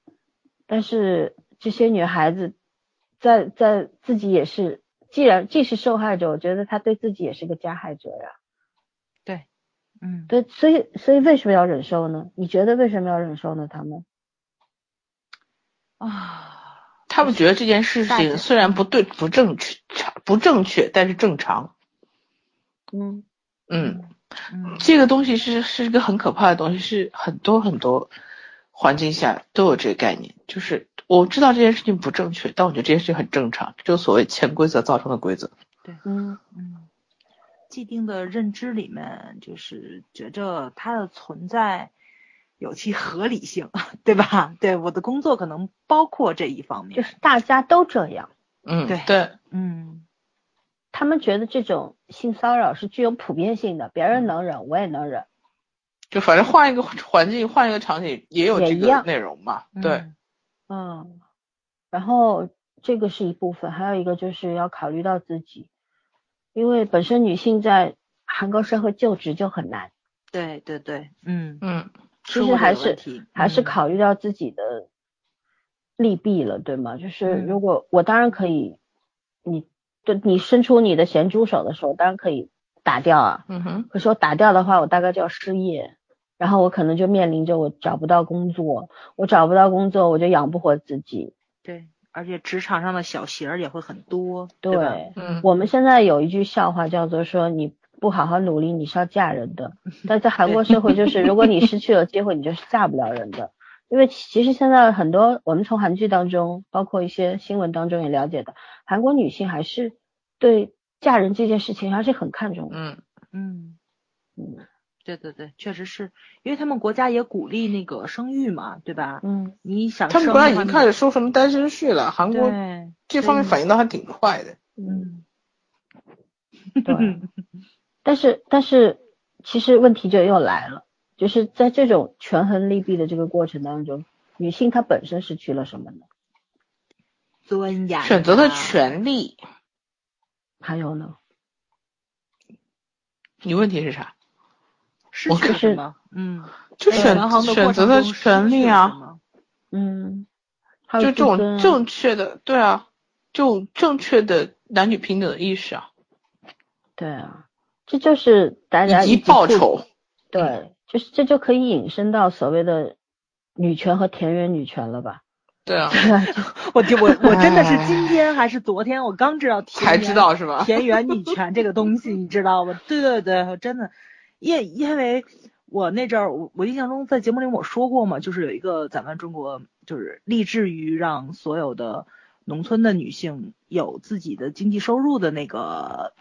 但是这些女孩子在在自己也是，既然既是受害者，我觉得她对自己也是个加害者呀。对，嗯对，所以所以为什么要忍受呢？你觉得为什么要忍受呢？他们？啊，他们觉得这件事情虽然不对、不正确、不正确，但是正常。嗯嗯，嗯这个东西是是一个很可怕的东西，是很多很多环境下都有这个概念。就是我知道这件事情不正确，但我觉得这件事情很正常，就所谓潜规则造成的规则。对嗯嗯，既定的认知里面，就是觉着它的存在有其合理性，对吧？对，我的工作可能包括这一方面就。是大家都这样，嗯，对对，嗯他们觉得这种性骚扰是具有普遍性的，别人能忍，我也能忍。就反正换一个环境，换一个场景，也有这个内容嘛。对，嗯嗯，然后这个是一部分，还有一个就是要考虑到自己，因为本身女性在韩国社会就职就很难，对对对，嗯嗯，其实还是还是嗯考虑到自己的利弊了，对吗？就是嗯如果我当然可以，你对你伸出你的咸猪手的时候，当然可以打掉啊。嗯哼，可是我打掉的话，我大概就要失业，然后我可能就面临着我找不到工作，我找不到工作，我就养不活自己。对，而且职场上的小鞋儿也会很多，对，吧？嗯，我们现在有一句笑话叫做说你不好好努力，你是要嫁人的。但在韩国社会，就是如果你失去了机会，你就是嫁不了人的。因为其实现在很多我们从韩剧当中，包括一些新闻当中也了解的，韩国女性还是对嫁人这件事情还是很看重的。嗯，嗯，嗯对对对，确实是因为他们国家也鼓励那个生育嘛，对吧？嗯，你想他们国家已经开始收什么单身税了，韩国，这方面反应的还挺快的。嗯，嗯，对。但是但是其实问题就又来了，就是在这种权衡利弊的这个过程当中，女性她本身失去了什么呢？尊严选择的啊权利，还有呢？你问题是啥？失我就是去什么？嗯，就选选择的权利啊嗯，就这种正确的，对啊，就正确的男女平等的意识啊，对啊，这就是大家以及一报酬。对，就是这就可以引申到所谓的女权和田园女权了吧？对啊，我就我我真的是今天还是昨天，我刚知道田才知道是吧？田园女权这个东西，你知道吗？对对对，我真的，因因为我那阵儿，我我印象中在节目里我说过嘛，就是有一个咱们中国就是立志于让所有的农村的女性有自己的经济收入的那个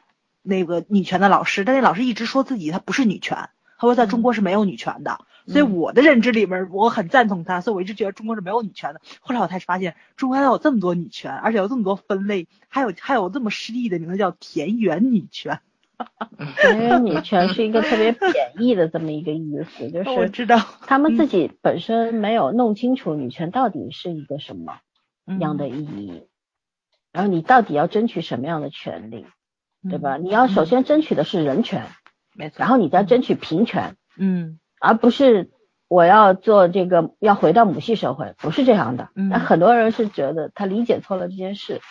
那个女权的老师，但那老师一直说自己她不是女权，她说在中国是没有女权的。所以嗯我的认知里面，我很赞同她，所以我一直觉得中国是没有女权的。后来我才发现，中国还有这么多女权，而且有这么多分类，还有还有这么诗意的名字叫田园女权。田园女权是一个特别贬义的这么一个意思，就是我知道他们自己本身没有弄清楚女权到底是一个什么样的嗯意义，然后你到底要争取什么样的权利，对吧？嗯你要首先争取的是人权，没错。然后你再争取平权。嗯而不是我要做这个要回到母系社会，不是这样的。嗯那很多人是觉得他理解错了这件事。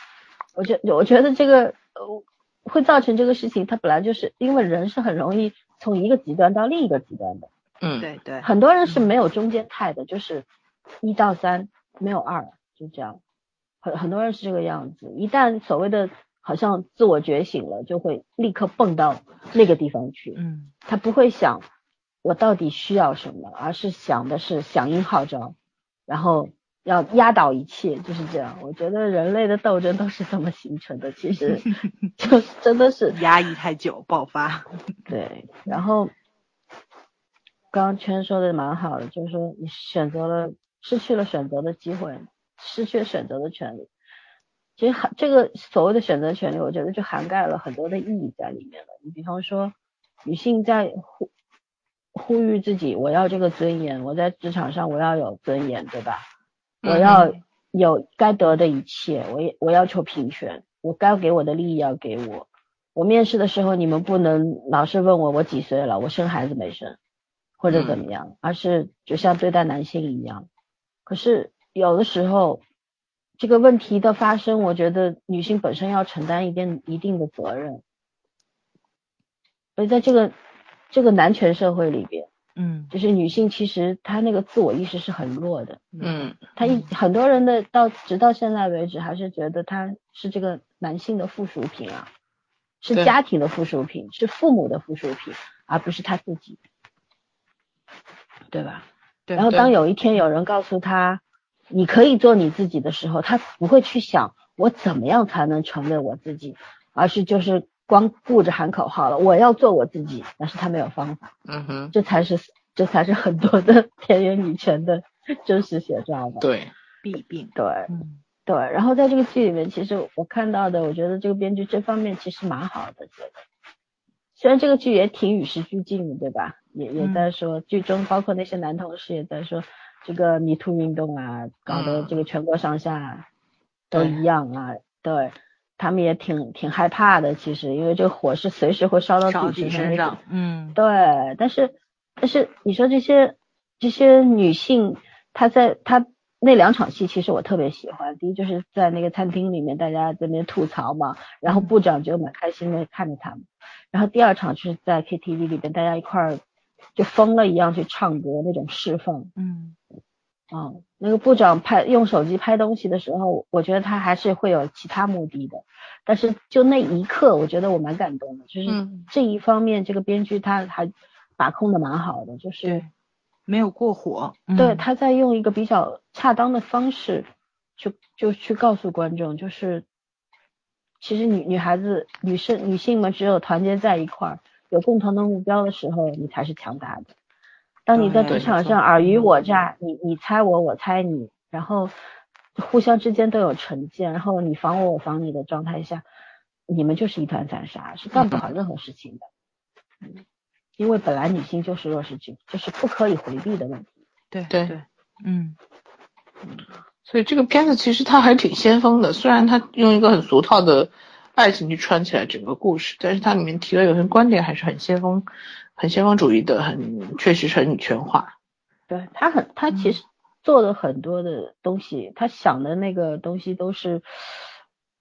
我觉我觉得这个呃会造成这个事情，它本来就是因为人是很容易从一个极端到另一个极端的。嗯，对对，很多人是没有中间态的，就是一到三没有二，就这样。很很多人是这个样子，一旦所谓的好像自我觉醒了，就会立刻蹦到那个地方去。嗯他不会想我到底需要什么，而是想的是响应号召，然后要压倒一切，就是这样。我觉得人类的斗争都是这么形成的，其实 就真的是压抑太久爆发。对。然后刚刚圈说的蛮好的，就是说你选择了，失去了选择的机会，失去了选择的权利。其实涵这个所谓的选择权利，我觉得就涵盖了很多的意义在里面了。你比方说，女性在呼呼吁自己，我要这个尊严，我在职场上我要有尊严，对吧？我要有该得的一切，我也我要求平权，我该给我的利益要给我。我面试的时候，你们不能老是问我我几岁了，我生孩子没生，或者怎么样，而是就像对待男性一样。可是有的时候，这个问题的发生，我觉得女性本身要承担一定一定的责任。所以在这个这个男权社会里边，嗯就是女性其实她那个自我意识是很弱的。嗯她一很多人的到直到现在为止，还是觉得她是这个男性的附属品啊，是家庭的附属品，是父母的附属品，而不是她自己，对吧？对然后当有一天有人告诉她，你可以做你自己的时候，她不会去想我怎么样才能成为我自己，而是就是光顾着喊口号了，我要做我自己，但是他没有方法。嗯哼，这才是这才是很多的田园女权的真实写照吧。对，弊病。对嗯对，然后在这个剧里面，其实我看到的，我觉得这个编剧这方面其实蛮好的，觉得虽然这个剧也挺与时俱进的，对吧？也也在说、剧中包括那些男同事也在说这个迷途运动啊，搞得嗯这个全国上下都一样啊。对，他们也挺挺害怕的，其实因为这个火是随时会烧到烧自己自己身上，嗯，对，但是但是你说这些这些女性，她在她那两场戏，其实我特别喜欢。第一就是在那个餐厅里面，大家在那边吐槽嘛，然后部长就蛮开心的看着他们。然后第二场就是在 KTV 里边，大家一块儿就疯了一样去唱歌那种释放。嗯啊、那个部长拍用手机拍东西的时候，我觉得他还是会有其他目的的。但是就那一刻，我觉得我蛮感动的，就是嗯这一方面，这个编剧他还把控的蛮好的，就是，没有过火，对，嗯他在用一个比较恰当的方式，去就去告诉观众，就是其实女女孩子、女生、女性们只有团结在一块儿，有共同的目标的时候，你才是强大的。当你在对职场上尔虞我诈，你你猜我，我猜你，然后互相之间都有成见，然后你防我，我防你的状态下，你们就是一团散沙，是干不好任何事情的。嗯，因为本来女性就是弱势群，就是不可以回避的问题。对对对，嗯所以这个片子其实它还挺先锋的，虽然它用一个很俗套的爱情去串起来整个故事，但是它里面提了有些观点还是很先锋、很先锋主义的，很确实是很女权化。对他很，他其实做的很多的东西，他想的那个东西都是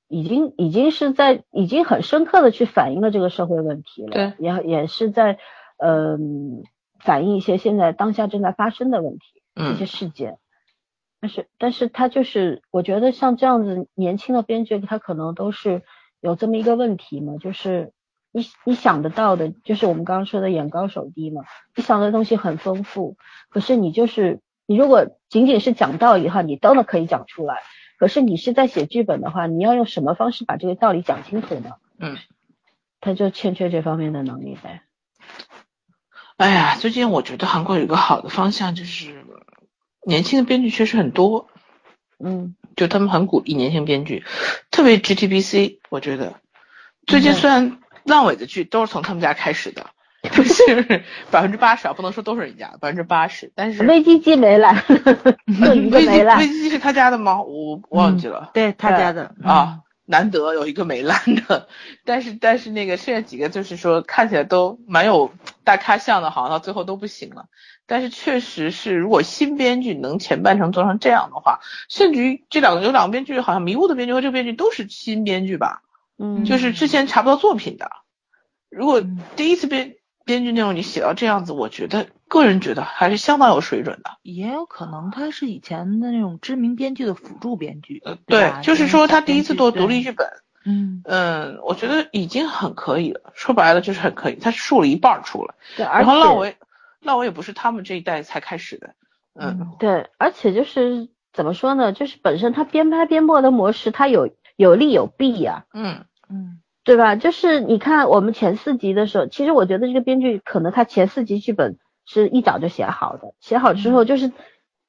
已经已经是在已经很深刻的去反映了这个社会问题了，对也也是在嗯、反映一些现在当下正在发生的问题，一些嗯，事件。但是，但是他就是，我觉得像这样子年轻的编剧，他可能都是有这么一个问题嘛，就是你你想得到的，就是我们刚刚说的眼高手低嘛，你想的东西很丰富，可是你就是你如果仅仅是讲道理的话，你都能可以讲出来，可是你是在写剧本的话，你要用什么方式把这个道理讲清楚呢？嗯，他就欠缺这方面的能力呗。哎呀，最近我觉得韩国有一个好的方向，就是年轻的编剧确实很多，嗯，就他们很鼓励年轻编剧，特别 GTBC，我觉得最近嗯虽然烂尾的剧都是从他们家开始的，就是百分之八十啊，不能说都是人家，百分之八十，但是危机机没来，就一个危机没来危。机是他家的吗？我我忘记了、对他家的啊，难得有一个没烂的，但是但是那个剩下几个就是说看起来都蛮有大咖相的，好像到最后都不行了。但是确实是，如果新编剧能前半程做成这样的话，甚至于这两个有两个编剧，好像迷雾的编剧和这个编剧都是新编剧吧，嗯，就是之前查不到作品的。如果嗯第一次编编剧内容你写到这样子，我觉得个人觉得还是相当有水准的。也有可能他是以前的那种知名编剧的辅助编剧，呃，对就是说他第一次做独立，剧本，嗯嗯，我觉得已经很可以了。说白了就是很可以，他竖了一半儿出来。对，然后且烂尾，烂尾也不是他们这一代才开始的，嗯，对，而且就是怎么说呢？就是本身它边拍边播的模式，它有有利有弊呀、嗯嗯对吧？就是你看我们前四集的时候，其实我觉得这个编剧可能他前四集剧本是一早就写好的，写好之后就是，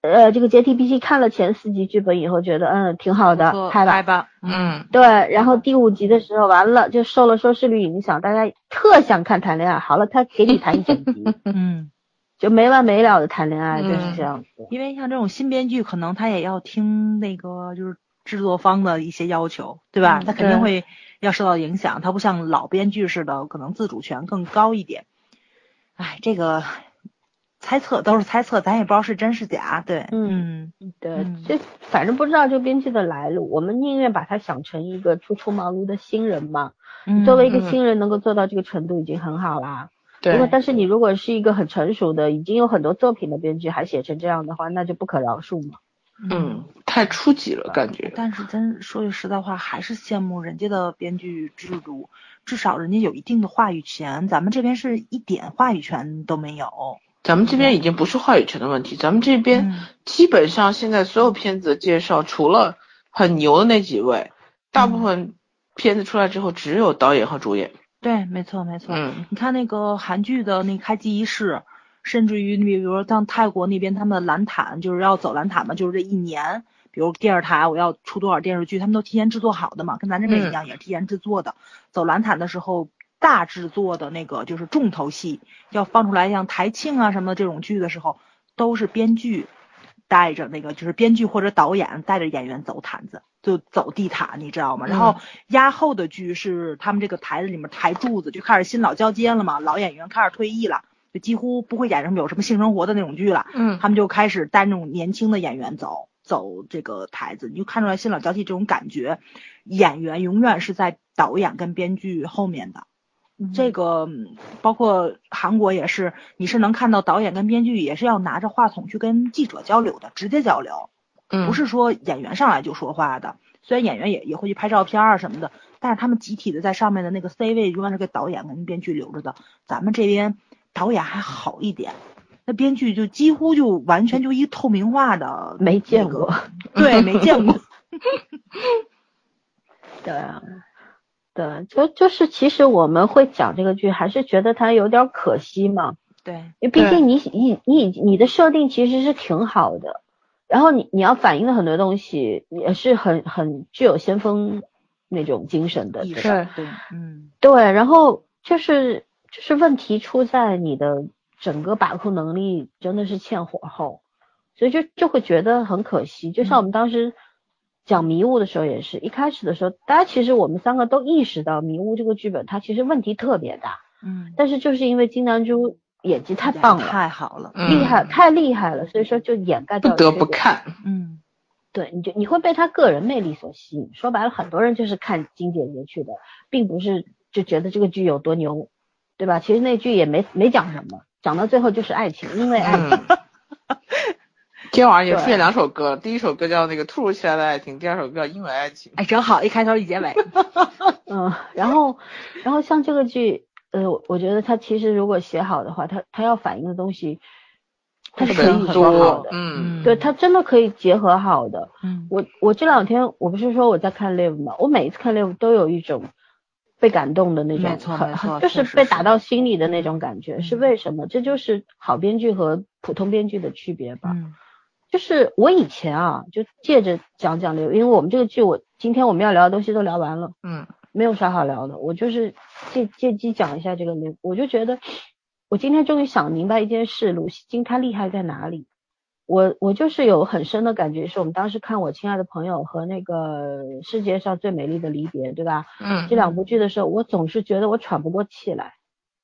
呃，这个 JTBC 看了前四集剧本以后，觉得嗯挺好的，拍吧。拍吧，嗯对，然后第五集的时候完了，就受了收视率影响，大家特想看谈恋爱，好了，他给你谈一整集，嗯，就没完没了的谈恋爱，就是嗯这样子。因为像这种新编剧，可能他也要听那个就是制作方的一些要求，对吧？嗯他肯定会要受到影响，他不像老编剧似的，可能自主权更高一点。哎，这个猜测都是猜测，咱也不知道是真是假。对，嗯嗯对嗯，这反正不知道这个编剧的来路，我们宁愿把他想成一个初出茅庐的新人嘛。嗯作为一个嗯新人能够做到这个程度已经很好啦。如果，但是你如果是一个很成熟的，已经有很多作品的编剧，还写成这样的话，那就不可饶恕嘛。嗯，太初级了感觉，但是真说句实在话，还是羡慕人家的编剧制度，至少人家有一定的话语权，咱们这边是一点话语权都没有。咱们这边已经不是话语权的问题，咱们这边嗯。基本上现在所有片子的介绍，除了很牛的那几位，大部分片子出来之后只有导演和主演，对，没错没错。嗯你看那个韩剧的那开机仪式，甚至于你比如说像泰国那边他们的蓝毯就是要走蓝毯嘛，就是这一年，比如电视台我要出多少电视剧，他们都提前制作好的嘛，跟咱这边一样，也是提前制作的。走蓝毯的时候，大制作的那个就是重头戏要放出来，像台庆啊什么的这种剧的时候，都是编剧带着那个就是编剧或者导演带着演员走毯子，就走地毯，你知道吗？然后压后的剧是他们这个台子里面抬柱子，就开始新老交接了嘛，老演员开始退役了，就几乎不会演什么有什么性生活的那种剧了。嗯，他们就开始带那种年轻的演员走走这个台子，你就看出来新老交替这种感觉，演员永远是在导演跟编剧后面的。这个包括韩国也是，你是能看到导演跟编剧也是要拿着话筒去跟记者交流的，直接交流，不是说演员上来就说话的。虽然演员也也会去拍照片啊什么的，但是他们集体的在上面的那个 C 位永远是给导演跟编剧留着的。咱们这边导演还好一点，那编剧就几乎就完全就一透明化的，没见过，对，没见过。对啊。对，就就是其实我们会讲这个剧，还是觉得它有点可惜嘛。对，因为毕竟你你你你的设定其实是挺好的，然后你你要反映的很多东西也是很很具有先锋那种精神的，对吧？对，嗯，对，然后就是就是问题出在你的整个把控能力真的是欠火候，所以就就会觉得很可惜，就像我们当时。讲迷雾的时候也是一开始的时候，大家其实我们三个都意识到迷雾这个剧本它其实问题特别大，嗯，但是就是因为金南珠演技太棒了，太好了，厉害太厉害了，所以说就掩盖掉不得不看，嗯，对，你就你会被他个人魅力所吸引。说白了，很多人就是看金姐姐去的，并不是就觉得这个剧有多牛，对吧？其实那剧也没没讲什么，讲到最后就是爱情，因为爱情。今天晚上也出现两首歌，第一首歌叫那个突如其来的爱情，第二首歌叫因为爱情。哎，正好一开头一结尾。嗯，然后，然后像这个剧，呃，我觉得它其实如果写好的话，它它要反映的东西，它是可以说好的。嗯，对，它真的可以结合好的。嗯，我我这两天我不是说我在看 Live 吗？我每一次看 Live 都有一种被感动的那种，没错没错，就是被打到心里的那种感觉。是为什么？这就是好编剧和普通编剧的区别吧。嗯。就是我以前啊，就借着讲讲流，因为我们这个剧，我今天我们要聊的东西都聊完了，嗯，没有啥好聊的。我就是借借机讲一下这个流，我就觉得我今天终于想明白一件事，鲁西金他厉害在哪里。我我就是有很深的感觉，是我们当时看《我亲爱的朋友》和那个《世界上最美丽的离别》，对吧？嗯，这两部剧的时候，我总是觉得我喘不过气来，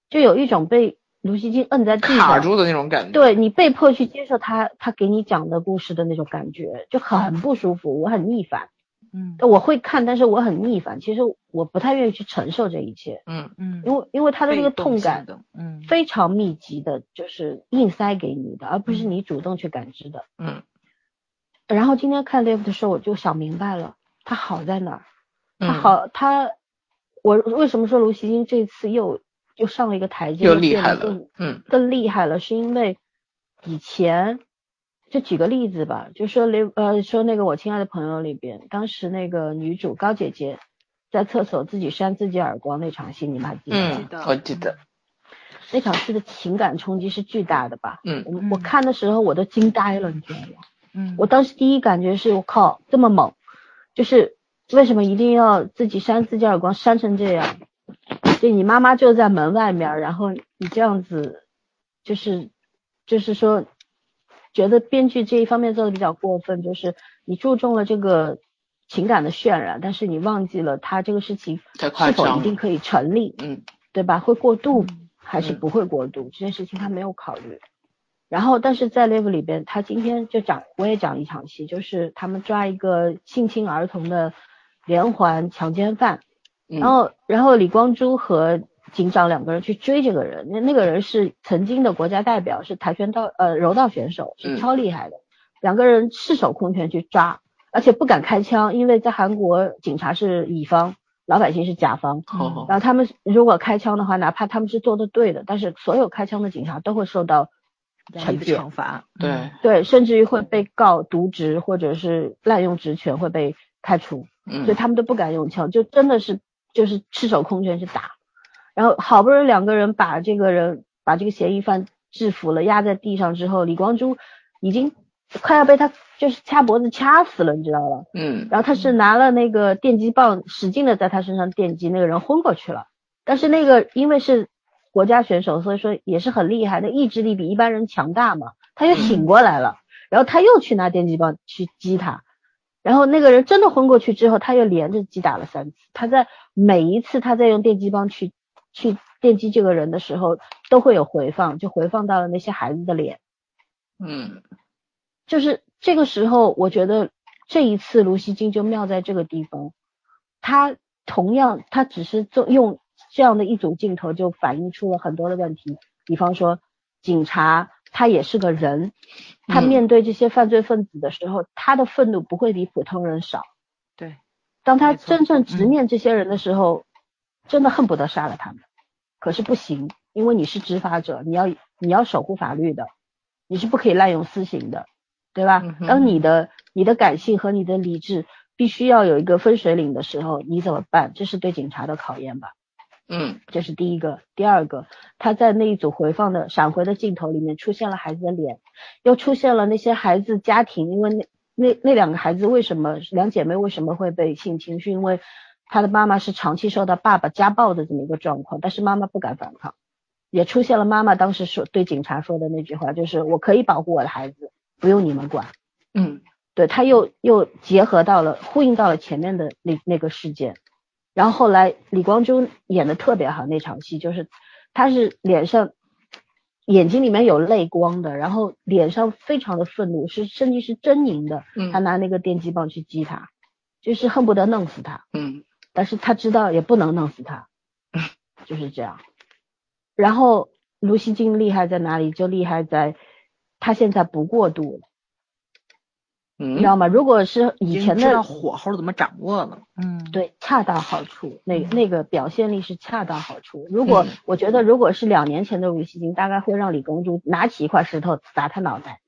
就有一种被。卢锡金摁在地上，卡住的那种感觉，对你被迫去接受他他给你讲的故事的那种感觉，就很不舒服，我很逆反。嗯，我会看，但是我很逆反。其实我不太愿意去承受这一切。嗯嗯，因为因为他的那个痛感，嗯，非常密集的，就是硬塞给你的，而不是你主动去感知的。嗯。然后今天看 Live 的时候，我就想明白了，他好在哪儿？他好，他我为什么说卢锡金这次又？又上了一个台阶，又厉害了，嗯，更厉害了，是因为以前就举个例子吧，就说刘呃说那个我亲爱的朋友里边，当时那个女主高姐姐在厕所自己扇自己耳光那场戏，你们还记得吗？嗯，我记得。那场戏的情感冲击是巨大的吧？嗯，我我看的时候我都惊呆了，你知道吗？嗯，我当时第一感觉是我靠这么猛，就是为什么一定要自己扇自己耳光扇成这样？就你妈妈就在门外面，然后你这样子，就是就是说，觉得编剧这一方面做的比较过分，就是你注重了这个情感的渲染，但是你忘记了他这个事情是否一定可以成立，嗯，对吧？会过度还是不会过度？这件事情他没有考虑。然后，但是在 Live 里边，他今天就讲，我也讲一场戏，就是他们抓一个性侵儿童的连环强奸犯。然后，然后李光洙和警长两个人去追这个人，那那个人是曾经的国家代表，是跆拳道呃柔道选手，是超厉害的。两个人赤手空拳去抓，而且不敢开枪，因为在韩国警察是乙方，老百姓是甲方。然后他们如果开枪的话，哪怕他们是做的对的，但是所有开枪的警察都会受到惩惩罚。对对，甚至于会被告渎职或者是滥用职权会被开除。嗯，所以他们都不敢用枪，就真的是。就是赤手空拳去打，然后好不容易两个人把这个人把这个嫌疑犯制服了，压在地上之后，李光洙已经快要被他就是掐脖子掐死了，你知道吧？嗯。然后他是拿了那个电击棒，使劲的在他身上电击，那个人昏过去了。但是那个因为是国家选手，所以说也是很厉害的，意志力比一般人强大嘛，他又醒过来了。然后他又去拿电击棒去击他，然后那个人真的昏过去之后，他又连着击打了三次。他在每一次他在用电击棒去去电击这个人的时候，都会有回放，就回放到了那些孩子的脸。嗯，就是这个时候，我觉得这一次卢锡金就妙在这个地方，他同样他只是做用这样的一组镜头就反映出了很多的问题，比方说警察他也是个人，他面对这些犯罪分子的时候，他的愤怒不会比普通人少。对，当他真正直面这些人的时候，真的恨不得杀了他们，可是不行，因为你是执法者，你要你要守护法律的。你是不可以滥用私刑的，对吧？当你的你的感性和你的理智必须要有一个分水岭的时候，你怎么办？这是对警察的考验吧？嗯，这是第一个。第二个，他在那一组回放的闪回的镜头里面出现了孩子的脸，又出现了那些孩子家庭，因为那那那两个孩子为什么两姐妹为什么会被性侵？是因为他的妈妈是长期受到爸爸家暴的这么一个状况，但是妈妈不敢反抗。也出现了妈妈当时说对警察说的那句话，就是我可以保护我的孩子，不用你们管。嗯，对他又又结合到了呼应到了前面的那那个事件，然后后来李光洙演的特别好那场戏，就是他是脸上眼睛里面有泪光的，然后脸上非常的愤怒，是甚至是狰狞的。他拿那个电击棒去击他，就是恨不得弄死他。嗯，但是他知道也不能弄死他，就是这样。然后卢锡金厉害在哪里？就厉害在，他现在不过度了，你知道吗？如果是以前的火候怎么掌握呢？嗯，对，恰到好处，那那个表现力是恰到好处。如果我觉得如果是两年前的吴锡金，大概会让李公主拿起一块石头砸他脑袋，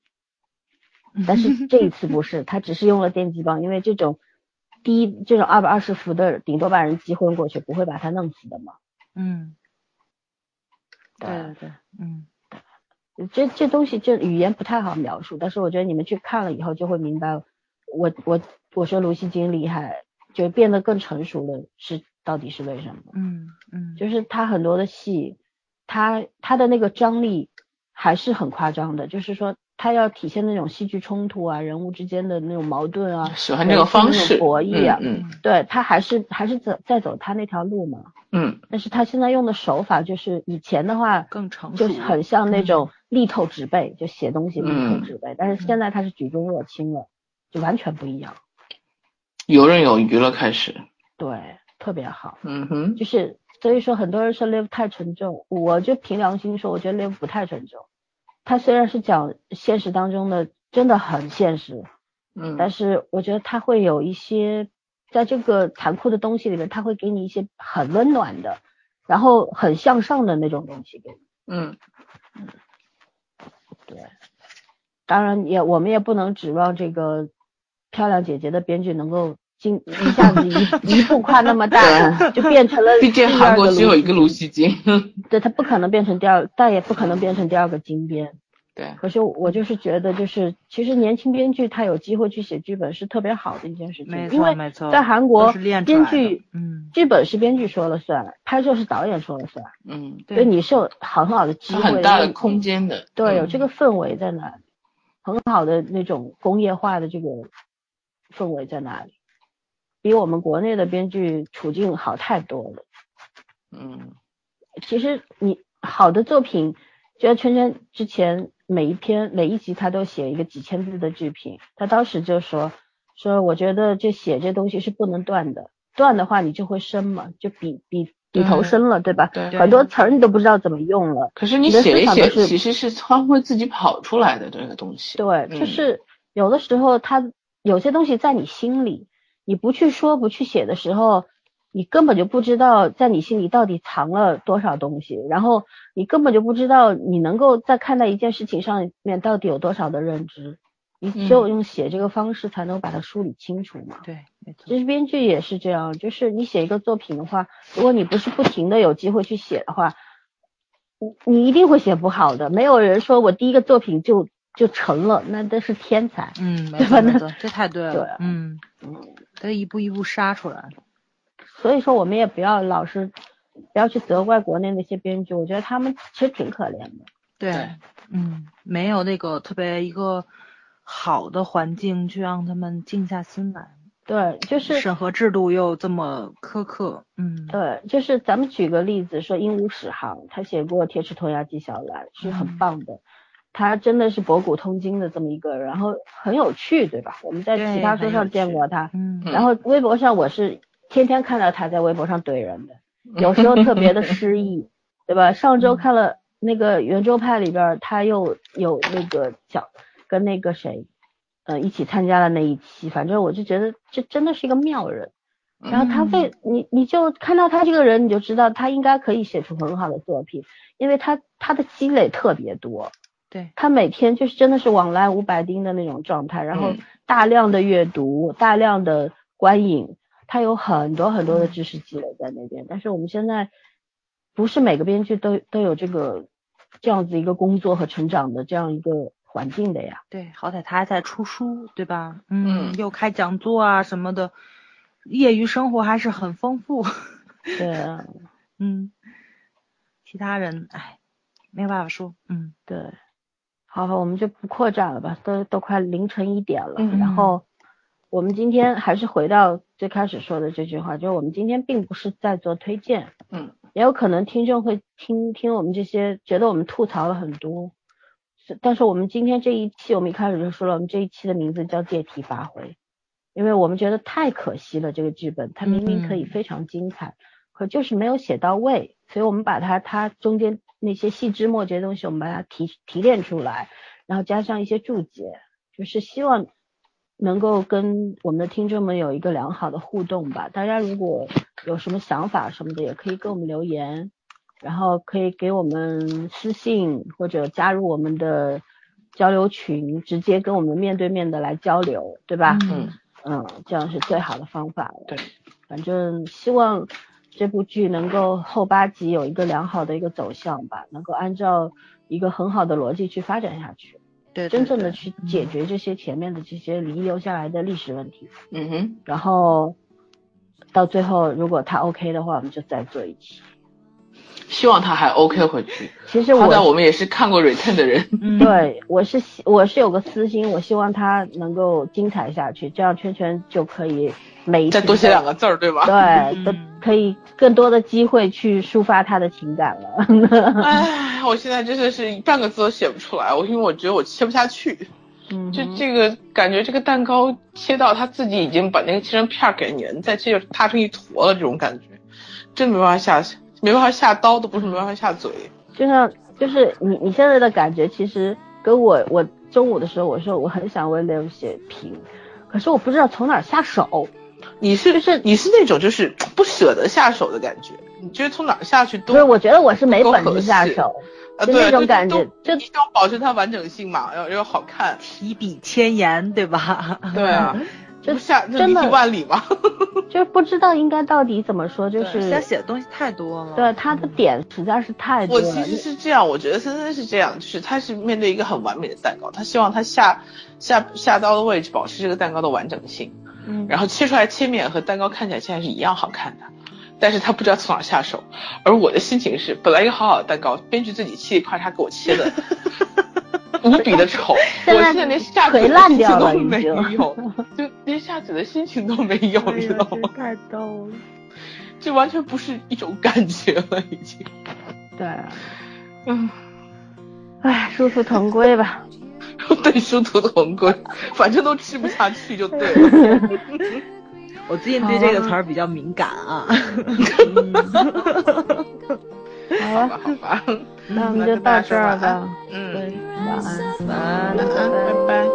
但是 这一次不是，他只是用了电击棒，因为这种第一这种二百二十伏的，顶多把人击昏过去，不会把他弄死的嘛。嗯。对对，嗯，这这东西这语言不太好描述，但是我觉得你们去看了以后就会明白，我我我说卢锡金厉害，就变得更成熟了，是到底是为什么？嗯嗯，就是他很多的戏，他他的那个张力还是很夸张的，就是说。他要体现那种戏剧冲突啊，人物之间的那种矛盾啊，喜欢这个方式博弈啊，嗯，对他还是还是走在走他那条路嘛，嗯，但是他现在用的手法就是以前的话更成熟，就很像那种力透纸背，就写东西力透纸背，但是现在他是举重若轻了，就完全不一样，游刃有余了开始，对，特别好，嗯哼，就是所以说很多人说 Live 太沉重，我就凭良心说，我觉得 Live 不太沉重。他虽然是讲现实当中的，真的很现实，嗯，但是我觉得他会有一些，在这个残酷的东西里面，他会给你一些很温暖的，然后很向上的那种东西给你，嗯。嗯，对，当然也我们也不能指望这个漂亮姐姐的编剧能够。一下子一 一步跨那么大，就变成了。毕竟韩国只有一个卢锡金。对他不可能变成第二，但也不可能变成第二个金编。对。可是我就是觉得，就是其实年轻编剧他有机会去写剧本是特别好的一件事情。没错没错。在韩国，编剧嗯，剧本是编剧说了算，拍摄是导演说了算。嗯。所以你是有很好的机会。很大的空间的。对，有这个氛围在那里，很好的那种工业化的这个氛围在那里。比我们国内的编剧处境好太多了。嗯，其实你好的作品，就像圈圈之前每一篇每一集他都写一个几千字的剧评，他当时就说说我觉得这写这东西是不能断的，断的话你就会生嘛，就笔笔笔头生了，对吧？对。很多词儿你都不知道怎么用了。可是你写一写，其实是它会自己跑出来的这个东西。对，就是有的时候它有些东西在你心里。你不去说不去写的时候，你根本就不知道在你心里到底藏了多少东西，然后你根本就不知道你能够在看待一件事情上面到底有多少的认知，你只有用写这个方式才能把它梳理清楚嘛。对，没错。其实编剧也是这样，就是你写一个作品的话，如果你不是不停的有机会去写的话，你你一定会写不好的。没有人说我第一个作品就就成了，那都是天才。嗯，没错没错，这太对了。对，嗯嗯。得一步一步杀出来，所以说我们也不要老是不要去责怪国内那些编剧，我觉得他们其实挺可怜的。对，嗯，没有那个特别一个好的环境去让他们静下心来。对，就是审核制度又这么苛刻，嗯，对，就是咱们举个例子说，鹦鹉史航，他写过《铁齿铜牙纪晓岚》，是很棒的，他真的是博古通今的这么一个人，然后很有趣，对吧？我们在其他书上见过他，嗯，然后微博上我是天天看到他在微博上怼人的，有时候特别的诗意，对吧？上周看了那个圆桌派里边，他又有那个讲跟那个谁。呃，一起参加了那一期，反正我就觉得这真的是一个妙人。然后他为你，你就看到他这个人，你就知道他应该可以写出很好的作品，因为他他的积累特别多。对，他每天就是真的是往来五百丁的那种状态，然后大量的阅读，大量的观影，他有很多很多的知识积累在那边。但是我们现在不是每个编剧都都有这个这样子一个工作和成长的这样一个。环境的呀，对，好歹他还在出书，对吧？嗯，又开讲座啊什么的，业余生活还是很丰富。对啊，嗯，其他人，哎，没有办法说，嗯，对，好，我们就不扩展了吧，都都快凌晨一点了，嗯，然后我们今天还是回到最开始说的这句话，就是我们今天并不是在做推荐，嗯，也有可能听众会听听我们这些，觉得我们吐槽了很多。但是我们今天这一期，我们一开始就说了，我们这一期的名字叫借题发挥，因为我们觉得太可惜了，这个剧本它明明可以非常精彩，可就是没有写到位，所以我们把它它中间那些细枝末节的东西，我们把它提提炼出来，然后加上一些注解，就是希望能够跟我们的听众们有一个良好的互动吧。大家如果有什么想法什么的，也可以给我们留言。然后可以给我们私信或者加入我们的交流群，直接跟我们面对面的来交流，对吧？嗯嗯，这样是最好的方法。对，反正希望这部剧能够后八集有一个良好的一个走向吧，能够按照一个很好的逻辑去发展下去，对，真正的去解决这些前面的这些遗留下来的历史问题。嗯哼，然后到最后如果他 OK 的话，我们就再做一期。希望他还 OK 回去。其实我，我们也是看过 Return 的人。对，我是我是有个私心，我希望他能够精彩下去，这样圈圈就可以每再多写两个字儿，对吧？对，都可以更多的机会去抒发他的情感了。哎，我现在真的是半个字都写不出来，我因为我觉得我切不下去。嗯，就这个感觉，这个蛋糕切到他自己已经把那个切成片给你了，你再切就塌成一坨了，这种感觉真没办法下去。没办法下刀，都不是没办法下嘴。就像，就是你你现在的感觉，其实跟我我中午的时候我说我很想为 Live 写评，可是我不知道从哪下手。你是不是你是那种就是 不舍得下手的感觉，你觉得从哪下去都。不是，我觉得我是没本事下手，就那种感觉，就一定要保持它完整性嘛，要要好看，提笔千言，对吧？对啊。就下真的万里吗？就不知道应该到底怎么说，就是现在写的东西太多了。对他的点实在是太多了。我其实是这样，我觉得森森是这样，就是他是面对一个很完美的蛋糕，他希望他下下下刀的位置保持这个蛋糕的完整性，嗯，然后切出来切面和蛋糕看起来现在是一样好看的，但是他不知道从哪下手。而我的心情是，本来一个好好的蛋糕，编剧自己切一块，他给我切的。无比的丑，我现在连下嘴的心情都没有，就连下嘴的心情都没有，你知道吗？太逗了，这完全不是一种感觉了，已经。对，嗯，唉，殊途同归吧。对，殊途同归，反正都吃不下去就对了。我最近对这个词儿比较敏感啊。好了，好吧，那我们就到这儿吧。嗯，晚安，晚安，拜拜。